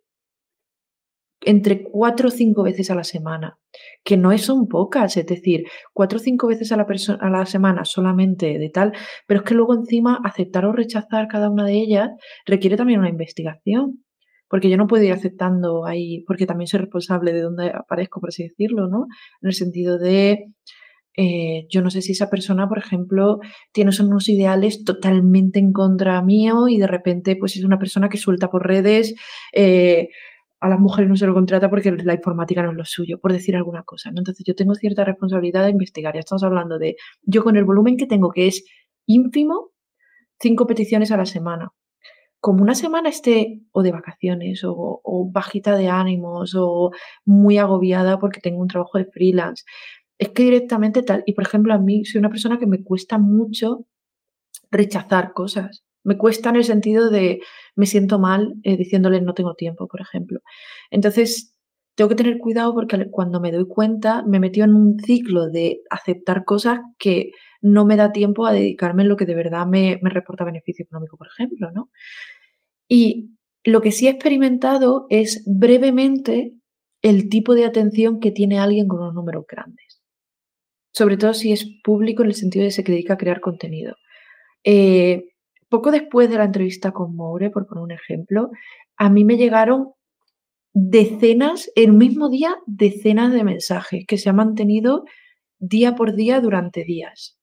entre cuatro o cinco veces a la semana, que no son pocas, es decir, cuatro o cinco veces a la, a la semana solamente de tal, pero es que luego encima aceptar o rechazar cada una de ellas requiere también una investigación, porque yo no puedo ir aceptando ahí, porque también soy responsable de dónde aparezco, por así decirlo, ¿no? En el sentido de, eh, yo no sé si esa persona, por ejemplo, tiene unos ideales totalmente en contra mío y de repente pues es una persona que suelta por redes. Eh, a las mujeres no se lo contrata porque la informática no es lo suyo, por decir alguna cosa. Entonces yo tengo cierta responsabilidad de investigar. Ya estamos hablando de, yo con el volumen que tengo, que es ínfimo, cinco peticiones a la semana. Como una semana esté o de vacaciones o, o bajita de ánimos o muy agobiada porque tengo un trabajo de freelance, es que directamente tal, y por ejemplo a mí soy una persona que me cuesta mucho rechazar cosas. Me cuesta en el sentido de me siento mal eh, diciéndole no tengo tiempo, por ejemplo. Entonces, tengo que tener cuidado porque cuando me doy cuenta me metido en un ciclo de aceptar cosas que no me da tiempo a dedicarme en lo que de verdad me, me reporta beneficio económico, por ejemplo, ¿no? Y lo que sí he experimentado es brevemente el tipo de atención que tiene alguien con unos números grandes. Sobre todo si es público en el sentido de que se dedica a crear contenido. Eh, poco después de la entrevista con Moure, por poner un ejemplo, a mí me llegaron decenas, el mismo día, decenas de mensajes que se han mantenido día por día durante días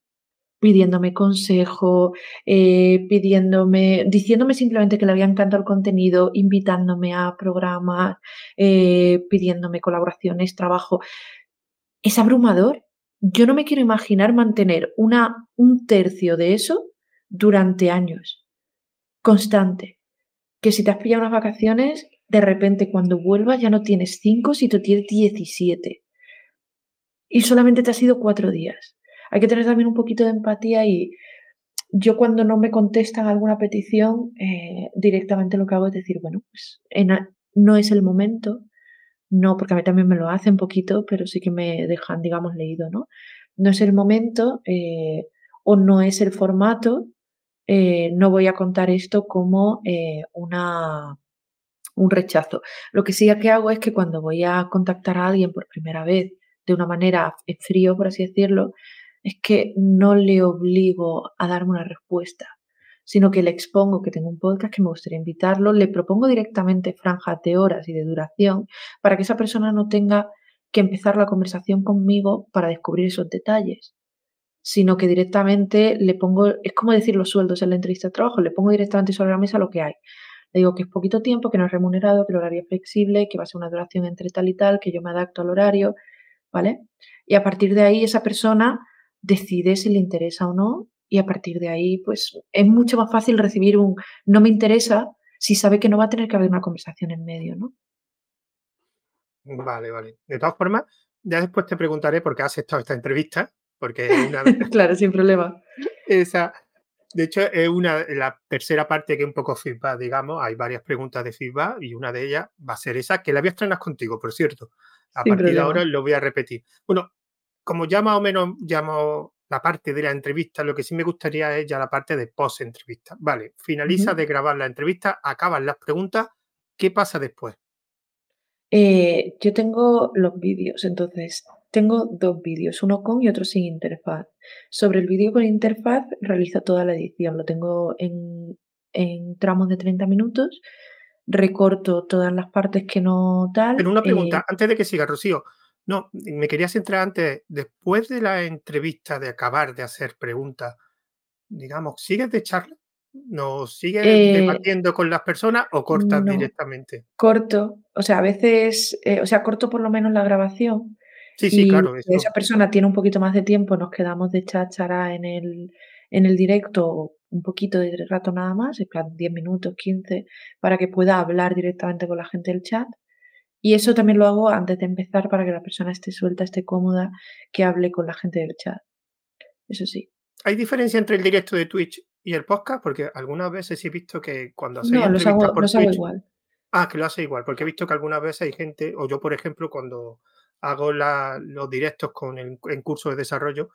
pidiéndome consejo, eh, pidiéndome, diciéndome simplemente que le había encantado el contenido, invitándome a programas, eh, pidiéndome colaboraciones, trabajo. Es abrumador. Yo no me quiero imaginar mantener una, un tercio de eso durante años, constante. Que si te has pillado unas vacaciones, de repente cuando vuelvas ya no tienes cinco, si tú tienes 17. Y solamente te ha sido cuatro días. Hay que tener también un poquito de empatía y yo cuando no me contestan alguna petición, eh, directamente lo que hago es decir, bueno, pues no es el momento, no, porque a mí también me lo hacen poquito, pero sí que me dejan, digamos, leído, ¿no? No es el momento eh, o no es el formato eh, no voy a contar esto como eh, una, un rechazo. Lo que sí que hago es que cuando voy a contactar a alguien por primera vez de una manera en frío, por así decirlo, es que no le obligo a darme una respuesta, sino que le expongo que tengo un podcast que me gustaría invitarlo, le propongo directamente franjas de horas y de duración para que esa persona no tenga que empezar la conversación conmigo para descubrir esos detalles sino que directamente le pongo, es como decir los sueldos en la entrevista de trabajo, le pongo directamente sobre la mesa lo que hay. Le digo que es poquito tiempo, que no es remunerado, que el horario es flexible, que va a ser una duración entre tal y tal, que yo me adapto al horario, ¿vale? Y a partir de ahí esa persona decide si le interesa o no y a partir de ahí pues es mucho más fácil recibir un no me interesa si sabe que no va a tener que haber una conversación en medio, ¿no? Vale, vale. De todas formas, ya después te preguntaré por qué has estado esta entrevista, porque una claro, sin problema. Esa, de hecho, es una, la tercera parte que es un poco feedback, digamos. Hay varias preguntas de feedback y una de ellas va a ser esa, que la voy a estrenar contigo, por cierto. A partir de ahora lo voy a repetir. Bueno, como ya más o menos llamo la parte de la entrevista, lo que sí me gustaría es ya la parte de post-entrevista. Vale, finaliza de grabar la entrevista, acaban las preguntas, ¿qué pasa después? Eh, yo tengo los vídeos, entonces tengo dos vídeos, uno con y otro sin interfaz. Sobre el vídeo con interfaz realizo toda la edición, lo tengo en, tramos de 30 minutos, recorto todas las partes que no tal. Pero una pregunta, eh antes de que siga, Rocío. No, me quería centrar antes, después de la entrevista, de acabar de hacer preguntas, digamos, ¿sigues de charla? ¿No sigues eh, debatiendo con las personas o cortas directamente? Corto, o sea, a veces, eh, o sea, corto por lo menos la grabación Sí, sí, claro. esa persona tiene un poquito más de tiempo, nos quedamos de cháchara en el, en el directo un poquito de rato nada más, en plan 10 minutos, 15, para que pueda hablar directamente con la gente del chat. Y eso también lo hago antes de empezar para que la persona esté suelta, esté cómoda, que hable con la gente del chat. Eso sí. ¿Hay diferencia entre el directo de Twitch y el podcast? Porque algunas veces he visto que cuando hacéis no, los hago, los hago igual. Ah, que lo hace igual, porque he visto que algunas veces hay gente, o yo por ejemplo, cuando hago los directos con el, en curso de desarrollo,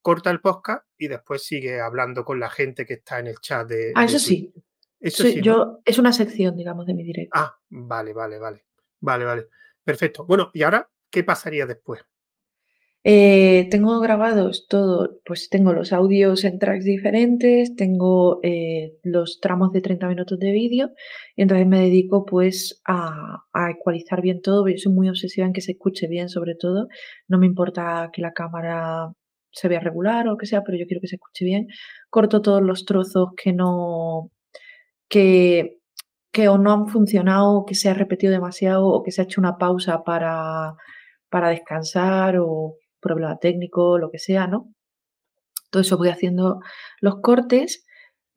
corta el podcast y después sigue hablando con la gente que está en el chat de. Ah, eso sí. Eso sí, yo, es una sección, digamos, de mi directo. Ah, vale, vale, vale. Vale, vale. Perfecto. Bueno, ¿y ahora qué pasaría después? Eh, tengo grabados todo, pues tengo los audios en tracks diferentes, tengo eh, los tramos de 30 minutos de vídeo y entonces me dedico pues a, ecualizar bien todo, yo soy muy obsesiva en que se escuche bien sobre todo, no me importa que la cámara se vea regular o lo que sea, pero yo quiero que se escuche bien, corto todos los trozos que no, que que o no han funcionado, que se ha repetido demasiado, o que se ha hecho una pausa para, para descansar, o problema técnico, lo que sea, ¿no? Todo eso voy haciendo los cortes.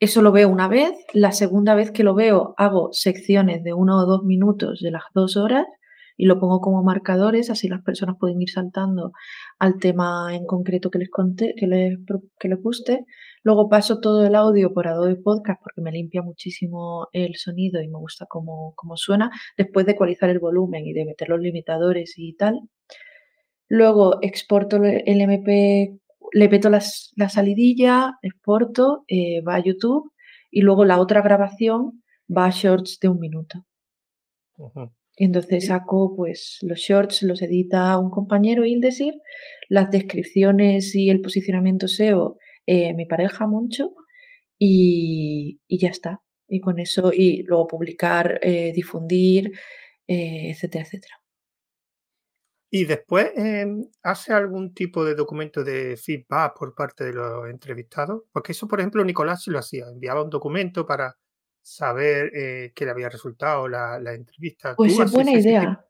Eso lo veo una vez. La segunda vez que lo veo hago secciones de uno o dos minutos de las dos horas y lo pongo como marcadores, así las personas pueden ir saltando al tema en concreto que les, conté, que les, que les guste. Luego paso todo el audio por Adobe Podcast porque me limpia muchísimo el sonido y me gusta cómo, cómo suena, después de ecualizar el volumen y de meter los limitadores y tal. Luego exporto el MP, le meto la salidilla, exporto, eh, va a YouTube y luego la otra grabación va a shorts de un minuto. Y entonces saco pues los shorts, los edita un compañero Ildesir, las descripciones y el posicionamiento SEO eh, mi pareja mucho y, ya está. Y con eso, y luego publicar, eh, difundir, eh, etcétera, etcétera. Y después, em, ¿hace algún tipo de documento de feedback por parte de los entrevistados? Porque eso, por ejemplo, Nicolás sí lo hacía, enviaba un documento para saber eh, qué le había resultado la, entrevista. Pues es buena idea.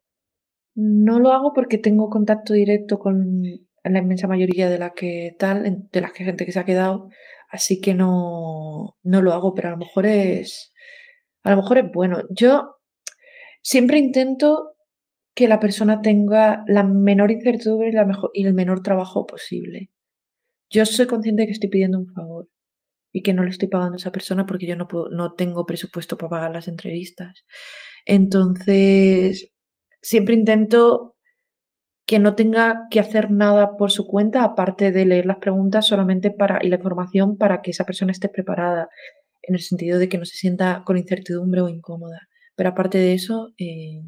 No lo hago porque tengo contacto directo con la inmensa mayoría de las que tal, de las que gente que se ha quedado, así que no, no lo hago, pero a lo mejor es, a lo mejor es bueno. Yo siempre intento que la persona tenga la menor incertidumbre y, el menor trabajo posible. Yo soy consciente de que estoy pidiendo un favor y que no le estoy pagando a esa persona porque yo no, no tengo presupuesto para pagar las entrevistas. Entonces, siempre intento que no tenga que hacer nada por su cuenta, aparte de leer las preguntas solamente para, y la información para que esa persona esté preparada, en el sentido de que no se sienta con incertidumbre o incómoda. Pero aparte de eso, eh,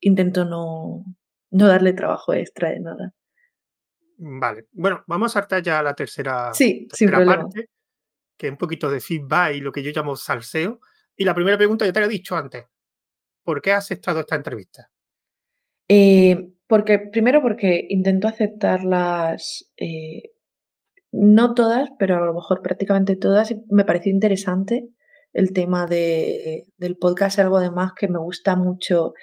intento no, no darle trabajo extra de nada. Vale, bueno, vamos a saltar ya a la tercera, sí, parte, que es un poquito de feedback y lo que yo llamo salseo. Y la primera pregunta ya te la he dicho antes. ¿Por qué has aceptado esta entrevista? Eh, porque, primero porque intento aceptarlas, eh, no todas, pero a lo mejor prácticamente todas. Me pareció interesante el tema de, del podcast, algo además que me gusta mucho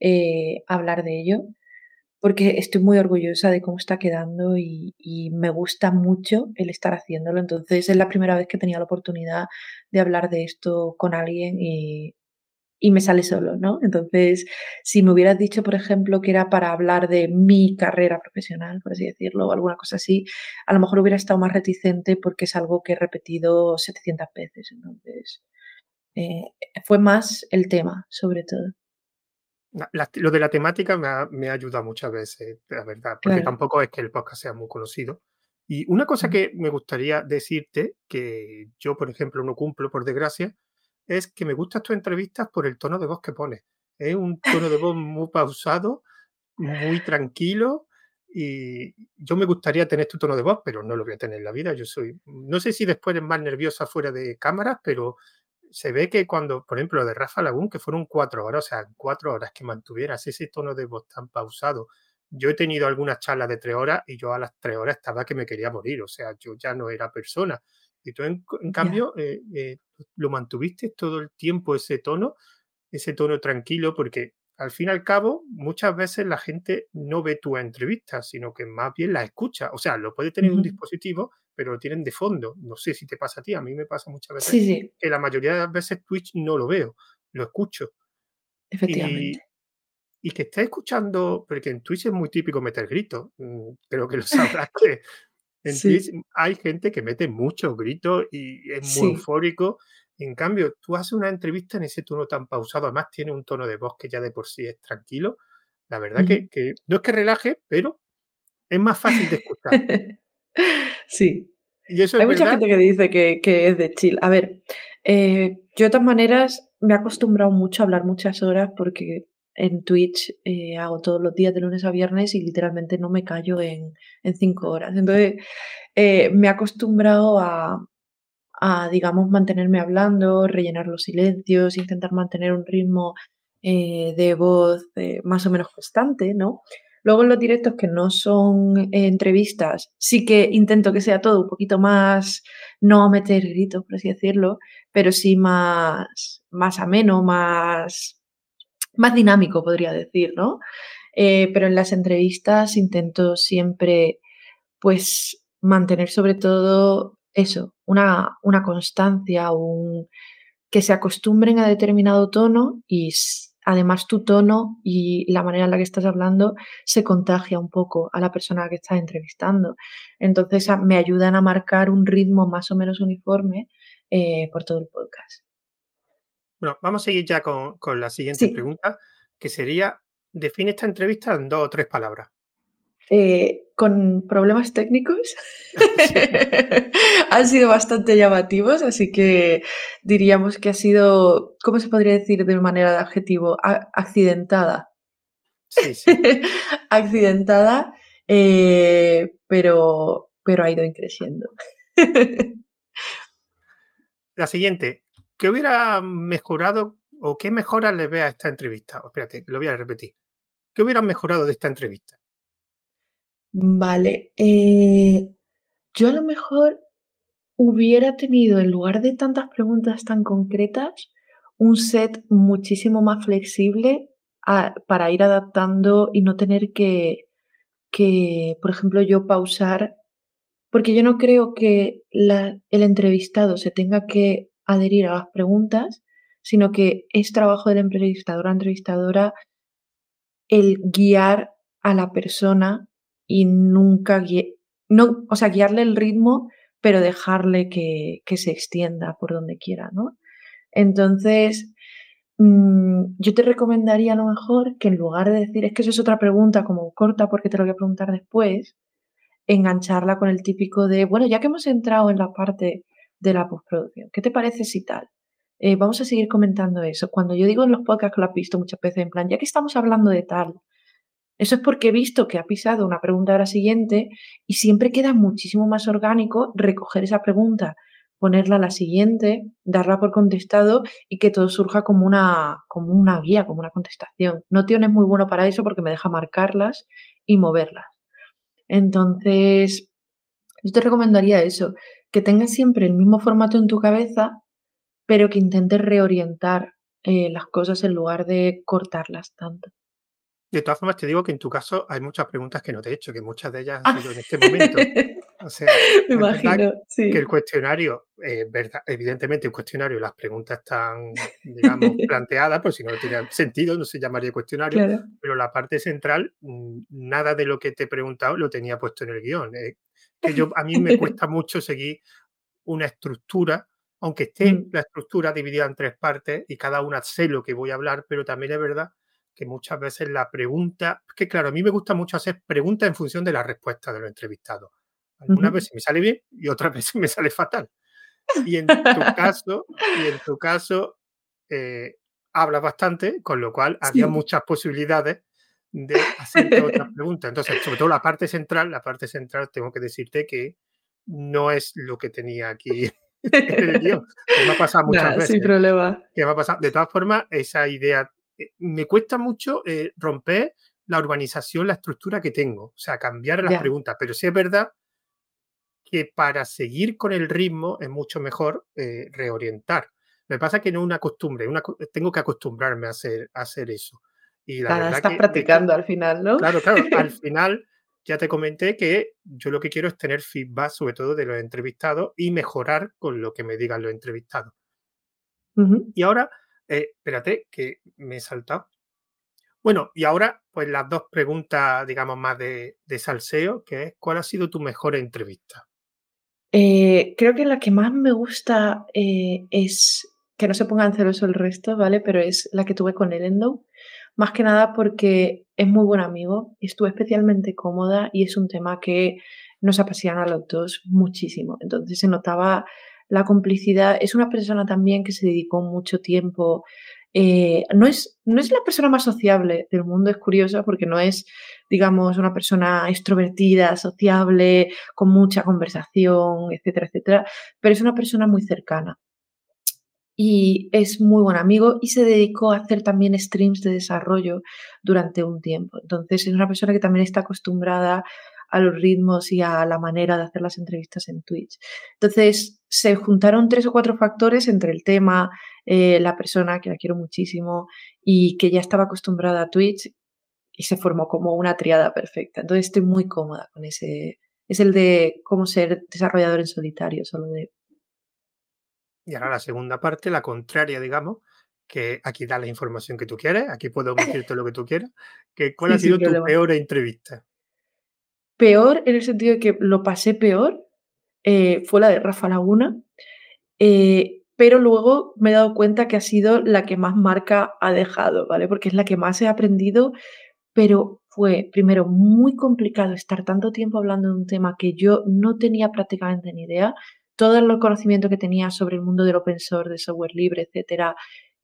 eh, hablar de ello porque estoy muy orgullosa de cómo está quedando y, me gusta mucho el estar haciéndolo. Entonces es la primera vez que tenía la oportunidad de hablar de esto con alguien y, me sale solo, ¿no? Entonces, si me hubieras dicho, por ejemplo, que era para hablar de mi carrera profesional, por así decirlo, o alguna cosa así, a lo mejor hubiera estado más reticente porque es algo que he repetido 700 veces. Entonces, eh, fue más el tema, sobre todo lo de la temática me ha, me ha, ayudado muchas veces, la verdad, porque tampoco es que el podcast sea muy conocido. Y una cosa que me gustaría decirte, que yo, por ejemplo, no cumplo, por desgracia, es que me gustan tus entrevistas por el tono de voz que pones. Es un tono de voz muy pausado, muy tranquilo, y yo me gustaría tener tu tono de voz, pero no lo voy a tener en la vida. Yo soy, no sé si después eres más nerviosa fuera de cámaras, pero se ve que cuando, por ejemplo, lo de Rafa Lagún, que fueron cuatro horas, o sea, cuatro horas que mantuvieras ese tono de voz tan pausado. Yo he tenido algunas charlas de tres horas y yo a las tres horas estaba que me quería morir, o sea, yo ya no era persona. Y tú, en, cambio, eh, eh, lo mantuviste todo el tiempo ese tono, ese tono tranquilo, porque al fin y al cabo, muchas veces la gente no ve tu entrevista, sino que más bien la escucha. O sea, lo puede tener un dispositivo, pero lo tienen de fondo. No sé si te pasa a ti, a mí me pasa muchas veces que la mayoría de las veces Twitch no lo veo, lo escucho. Efectivamente. Y, que esté escuchando, porque en Twitch es muy típico meter gritos, mm, creo que lo sabrás que en Twitch hay gente que mete muchos gritos y es muy eufórico en cambio, tú haces una entrevista en ese tono tan pausado, además tiene un tono de voz que ya de por sí es tranquilo. La verdad que, no es que relaje, pero es más fácil de escuchar. sí. Y eso Hay mucha gente que dice que, es de chill. A ver, eh, yo de todas maneras me he acostumbrado mucho a hablar muchas horas porque en Twitch eh, hago todos los días de lunes a viernes y literalmente no me callo en, cinco horas. Entonces, eh, me he acostumbrado a, a, digamos, mantenerme hablando, rellenar los silencios, intentar mantener un ritmo de voz más o menos constante, ¿no? Luego en los directos que no son eh, entrevistas, sí que intento que sea todo un poquito más, no meter gritos, por así decirlo, pero sí más, más ameno, más, más dinámico, podría decir, ¿no? Eh, pero en las entrevistas intento siempre, pues, mantener sobre todo eso, una, una constancia, un, que se acostumbren a determinado tono y además tu tono y la manera en la que estás hablando se contagia un poco a la persona que estás entrevistando. Entonces me ayudan a marcar un ritmo más o menos uniforme eh, por todo el podcast. Bueno, vamos a seguir ya con, la siguiente pregunta, que sería, define esta entrevista en dos o tres palabras. Eh, con problemas técnicos han sido bastante llamativos, así que diríamos que ha sido, ¿cómo se podría decir de manera de adjetivo? accidentada. Sí, sí. accidentada, eh, pero, pero ha ido creciendo. La siguiente, ¿qué hubiera mejorado o qué mejoras le ve a esta entrevista? espérate, lo voy a repetir. ¿Qué hubiera mejorado de esta entrevista? Vale, eh, yo a lo mejor hubiera tenido, en lugar de tantas preguntas tan concretas, un set muchísimo más flexible para ir adaptando y no tener que, que, por ejemplo, yo pausar, porque yo no creo que el entrevistado se tenga que adherir a las preguntas, sino que es trabajo del entrevistador o entrevistadora el guiar a la persona y nunca no, o sea, guiarle el ritmo, pero dejarle que, se extienda por donde quiera, ¿no? Entonces, mm, yo te recomendaría a lo mejor que en lugar de decir, es que eso es otra pregunta como corta porque te lo voy a preguntar después, engancharla con el típico de, bueno, ya que hemos entrado en la parte de la postproducción, ¿qué te parece si tal? Eh, vamos a seguir comentando eso. Cuando yo digo en los podcasts que lo has visto muchas veces, en plan, ya que estamos hablando de tal, eso es porque he visto que ha pisado una pregunta a la siguiente y siempre queda muchísimo más orgánico recoger esa pregunta, ponerla a la siguiente, darla por contestado y que todo surja como una, como una guía, como una contestación. No es muy bueno para eso porque me deja marcarlas y moverlas. Entonces, yo te recomendaría eso, que tengas siempre el mismo formato en tu cabeza, pero que intentes reorientar eh, las cosas en lugar de cortarlas tanto. De todas formas, te digo que en tu caso hay muchas preguntas que no te he hecho, que muchas de ellas han sido en este momento. O sea, Me imagino, sí. que el cuestionario, eh, verdad, evidentemente, un cuestionario, las preguntas están, digamos, planteadas, por si no tiene sentido, no se llamaría cuestionario, pero la parte central, mm, nada de lo que te he preguntado lo tenía puesto en el guion. Eh, que yo, a mí me cuesta mucho seguir una estructura, aunque esté mm. la estructura dividida en tres partes y cada una sé lo que voy a hablar, pero también es verdad que muchas veces la pregunta, que claro, a mí me gusta mucho hacer preguntas en función de la respuesta de los entrevistados. Algunas veces me sale bien y otras veces me sale fatal. Y en tu caso, y en tu caso, eh, hablas bastante, con lo cual había muchas posibilidades de hacerte otras preguntas. Entonces, sobre todo la parte central, la parte central, tengo que decirte que no es lo que tenía aquí en el guion. me ha pasado muchas veces. Sin problema. Que me ha pasado. De todas formas, esa idea me cuesta mucho eh, romper la urbanización, la estructura que tengo, o sea, cambiar las preguntas, pero sí es verdad que para seguir con el ritmo es mucho mejor eh, reorientar. Me pasa que no es una costumbre, una, tengo que acostumbrarme a hacer, a hacer eso. Y la claro, estás practicando al final, ¿no? Claro, claro, al final ya te comenté que yo lo que quiero es tener feedback sobre todo de los entrevistados y mejorar con lo que me digan los entrevistados. Y ahora eh, espérate, que me he saltado. Bueno, y ahora, pues las dos preguntas, digamos, más de, salseo, que es, ¿cuál ha sido tu mejor entrevista? Eh, creo que la que más me gusta eh, es, que no se pongan celoso el resto, ¿vale? Pero es la que tuve con el Endo. Más que nada porque es muy buen amigo, estuve especialmente cómoda y es un tema que nos apasiona a los dos muchísimo. Entonces se notaba la complicidad. Es una persona también que se dedicó mucho tiempo. Eh, no, es, no es la persona más sociable del mundo, es curioso porque no es, digamos, una persona extrovertida, sociable, con mucha conversación, etcétera, etcétera, pero es una persona muy cercana. y es muy buen amigo y se dedicó a hacer también streams de desarrollo durante un tiempo. Entonces es una persona que también está acostumbrada a los ritmos y a la manera de hacer las entrevistas en Twitch. Entonces se juntaron tres o cuatro factores entre el tema, eh, la persona que la quiero muchísimo y que ya estaba acostumbrada a Twitch y se formó como una triada perfecta. Entonces estoy muy cómoda con ese. Es el de cómo ser desarrollador en solitario, solo de y ahora la segunda parte, la contraria, digamos, que aquí da la información que tú quieres, aquí puedo omitirte lo que tú quieras. Que, ¿Cuál ha sido tu peor entrevista? Peor en el sentido de que lo pasé peor eh, fue la de Rafa Laguna, eh, pero luego me he dado cuenta que ha sido la que más marca ha dejado, ¿vale? Porque es la que más he aprendido, pero fue primero muy complicado estar tanto tiempo hablando de un tema que yo no tenía prácticamente ni idea todo el conocimiento que tenía sobre el mundo del open source, de software libre, etcétera,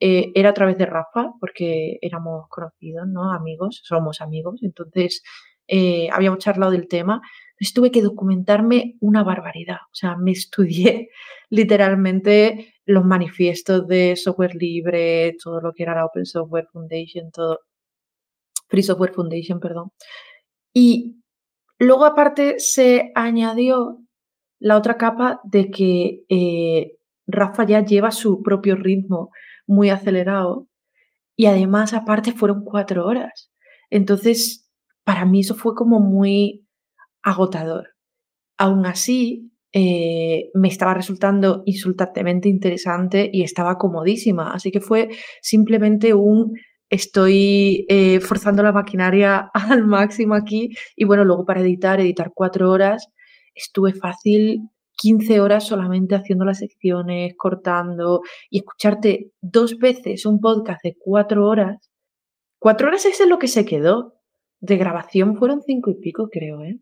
eh, era a través de Rafa, porque éramos conocidos, ¿no? Amigos, somos amigos, entonces eh, habíamos charlado del tema. Entonces tuve que documentarme una barbaridad. O sea, me estudié literalmente los manifiestos de software libre, todo lo que era la Open Software Foundation, todo. Free Software Foundation, perdón. Y luego aparte se añadió la otra capa de que eh, Rafa ya lleva su propio ritmo muy acelerado y además aparte fueron cuatro horas. Entonces, para mí eso fue como muy agotador. Aún así, eh, me estaba resultando insultantemente interesante y estaba comodísima. Así que fue simplemente un estoy eh, forzando la maquinaria al máximo aquí y bueno, luego para editar, editar cuatro horas estuve fácil 15 horas solamente haciendo las secciones, cortando y escucharte dos veces un podcast de cuatro horas. Cuatro horas es lo que se quedó. De grabación fueron cinco y pico, creo, ¿eh?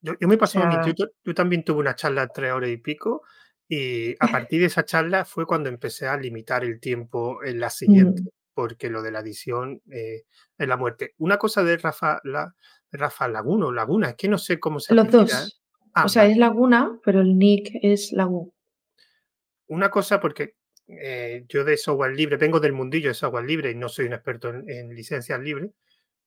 Yo, me pasó a mí, yo, también tuve una charla de tres horas y pico y a partir de esa charla fue cuando empecé a limitar el tiempo en la siguiente, mm. porque lo de la edición eh, es la muerte. Una cosa de Rafa, la, Rafa Laguna Laguna, es que no sé cómo se Los dos. ¿eh? Ah, o sea, es Laguna, pero el nick es Lagu. Una cosa, porque eh, yo de software libre, vengo del mundillo de software libre y no soy un experto en, licencias libres,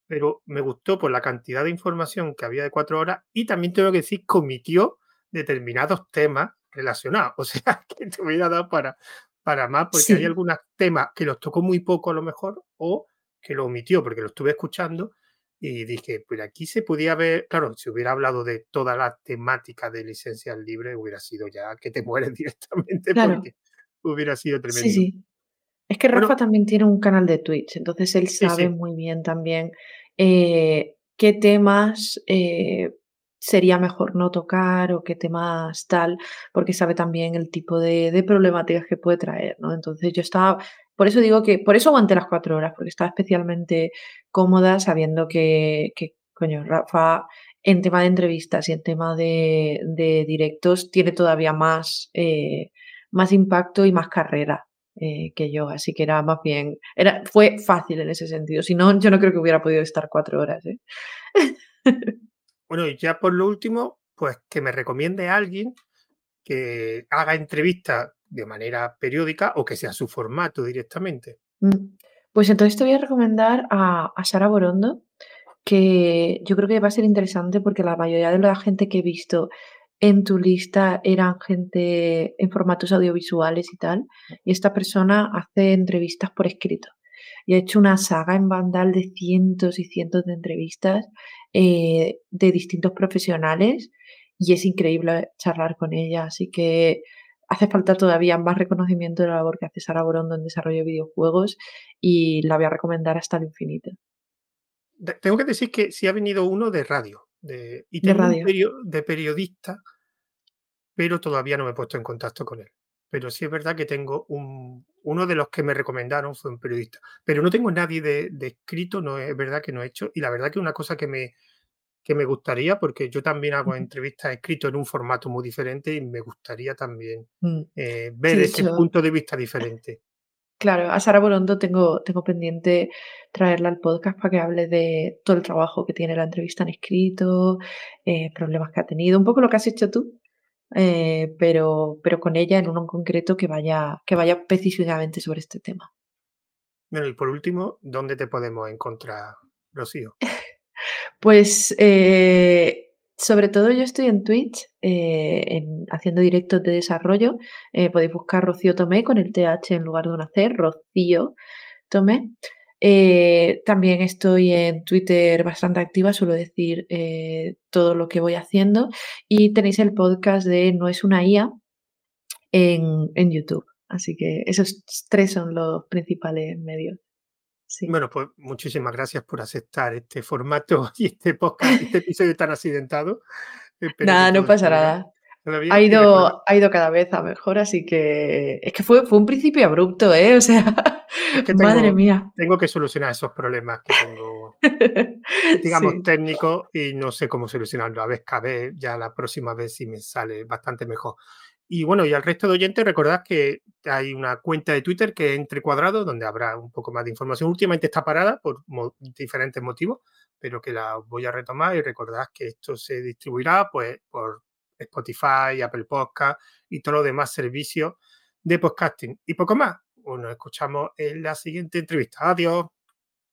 pero me gustó por la cantidad de información que había de cuatro horas y también tengo que decir comitió determinados temas relacionados. O sea, que te hubiera dado para, para más, porque hay algunos temas que los tocó muy poco a lo mejor o que lo omitió porque lo estuve escuchando y dije, pues aquí se podía ver, claro, si hubiera hablado de toda la temática de licencias libres, hubiera sido ya que te mueres directamente porque hubiera sido tremendo. Sí, sí. Es que Rafa también tiene un canal de Twitch, entonces él sabe muy bien también eh, qué temas eh, sería mejor no tocar o qué temas tal, porque sabe también el tipo de, de problemáticas que puede traer, ¿no? Entonces yo estaba por eso digo que, por eso aguanté las cuatro horas, porque estaba especialmente cómoda sabiendo que, coño, Rafa en tema de entrevistas y en tema de, directos tiene todavía más, eh, más impacto y más carrera eh, que yo, así que era más bien, era, fue fácil en ese sentido, si no, yo no creo que hubiera podido estar cuatro horas. ¿eh? bueno, y ya por lo último, pues que me recomiende a alguien que haga entrevistas de manera periódica o que sea su formato directamente. Mm. Pues entonces te voy a recomendar a, Sara Borondo, que yo creo que va a ser interesante porque la mayoría de la gente que he visto en tu lista eran gente en formatos audiovisuales y tal, y esta persona hace entrevistas por escrito. Y ha hecho una saga en Vandal de cientos y cientos de entrevistas eh, de distintos profesionales y es increíble charlar con ella. Así que hace falta todavía más reconocimiento de la labor que hace Sara Borondo en desarrollo de videojuegos y la voy a recomendar hasta el infinito. Tengo que decir que sí ha venido uno de radio de, y de, radio. de periodista, pero todavía no me he puesto en contacto con él. Pero sí es verdad que tengo un, uno de los que me recomendaron fue un periodista, pero no tengo nadie de, de escrito, no es verdad que no he hecho. Y la verdad que una cosa que me, que me gustaría, porque yo también hago entrevistas escritas en un formato muy diferente y me gustaría también mm. eh, ver ese punto de vista diferente. Claro, a Sara Borondo tengo, tengo pendiente traerla al podcast para que hable de todo el trabajo que tiene la entrevista en escrito, eh, problemas que ha tenido, un poco lo que has hecho tú, eh, pero, pero con ella en uno en concreto que vaya, que vaya específicamente sobre este tema. Bueno, y por último, ¿dónde te podemos encontrar, Rocío? Pues eh, sobre todo yo estoy en Twitch eh, haciendo directos de desarrollo. Eh, podéis buscar Rocío Tomé con el TH en lugar de un C, Rocío Tomé. también estoy en Twitter bastante activa, suelo decir todo lo que voy haciendo. Y tenéis el podcast de No es una IA en, en YouTube. Así que esos tres son los principales medios. Bueno, pues muchísimas gracias por aceptar este formato y este podcast, este episodio tan accidentado. nada, no pasa nada. Ha ido, ha ido cada vez a mejor, así que es que fue, fue un principio abrupto, ¿eh? O sea, madre mía. Tengo que solucionar esos problemas que tengo, digamos, técnicos y no sé cómo solucionarlo. A ver, cabe ya la próxima vez si me sale bastante mejor. Y bueno, y al resto de oyentes, recordad que hay una cuenta de Twitter que es Entre Cuadrados, donde habrá un poco más de información. Últimamente está parada por diferentes motivos, pero que la voy a retomar y recordad que esto se distribuirá pues, por Spotify, Apple Podcast y todos los demás servicios de podcasting. Y poco más. Bueno, escuchamos en la siguiente entrevista. Adiós.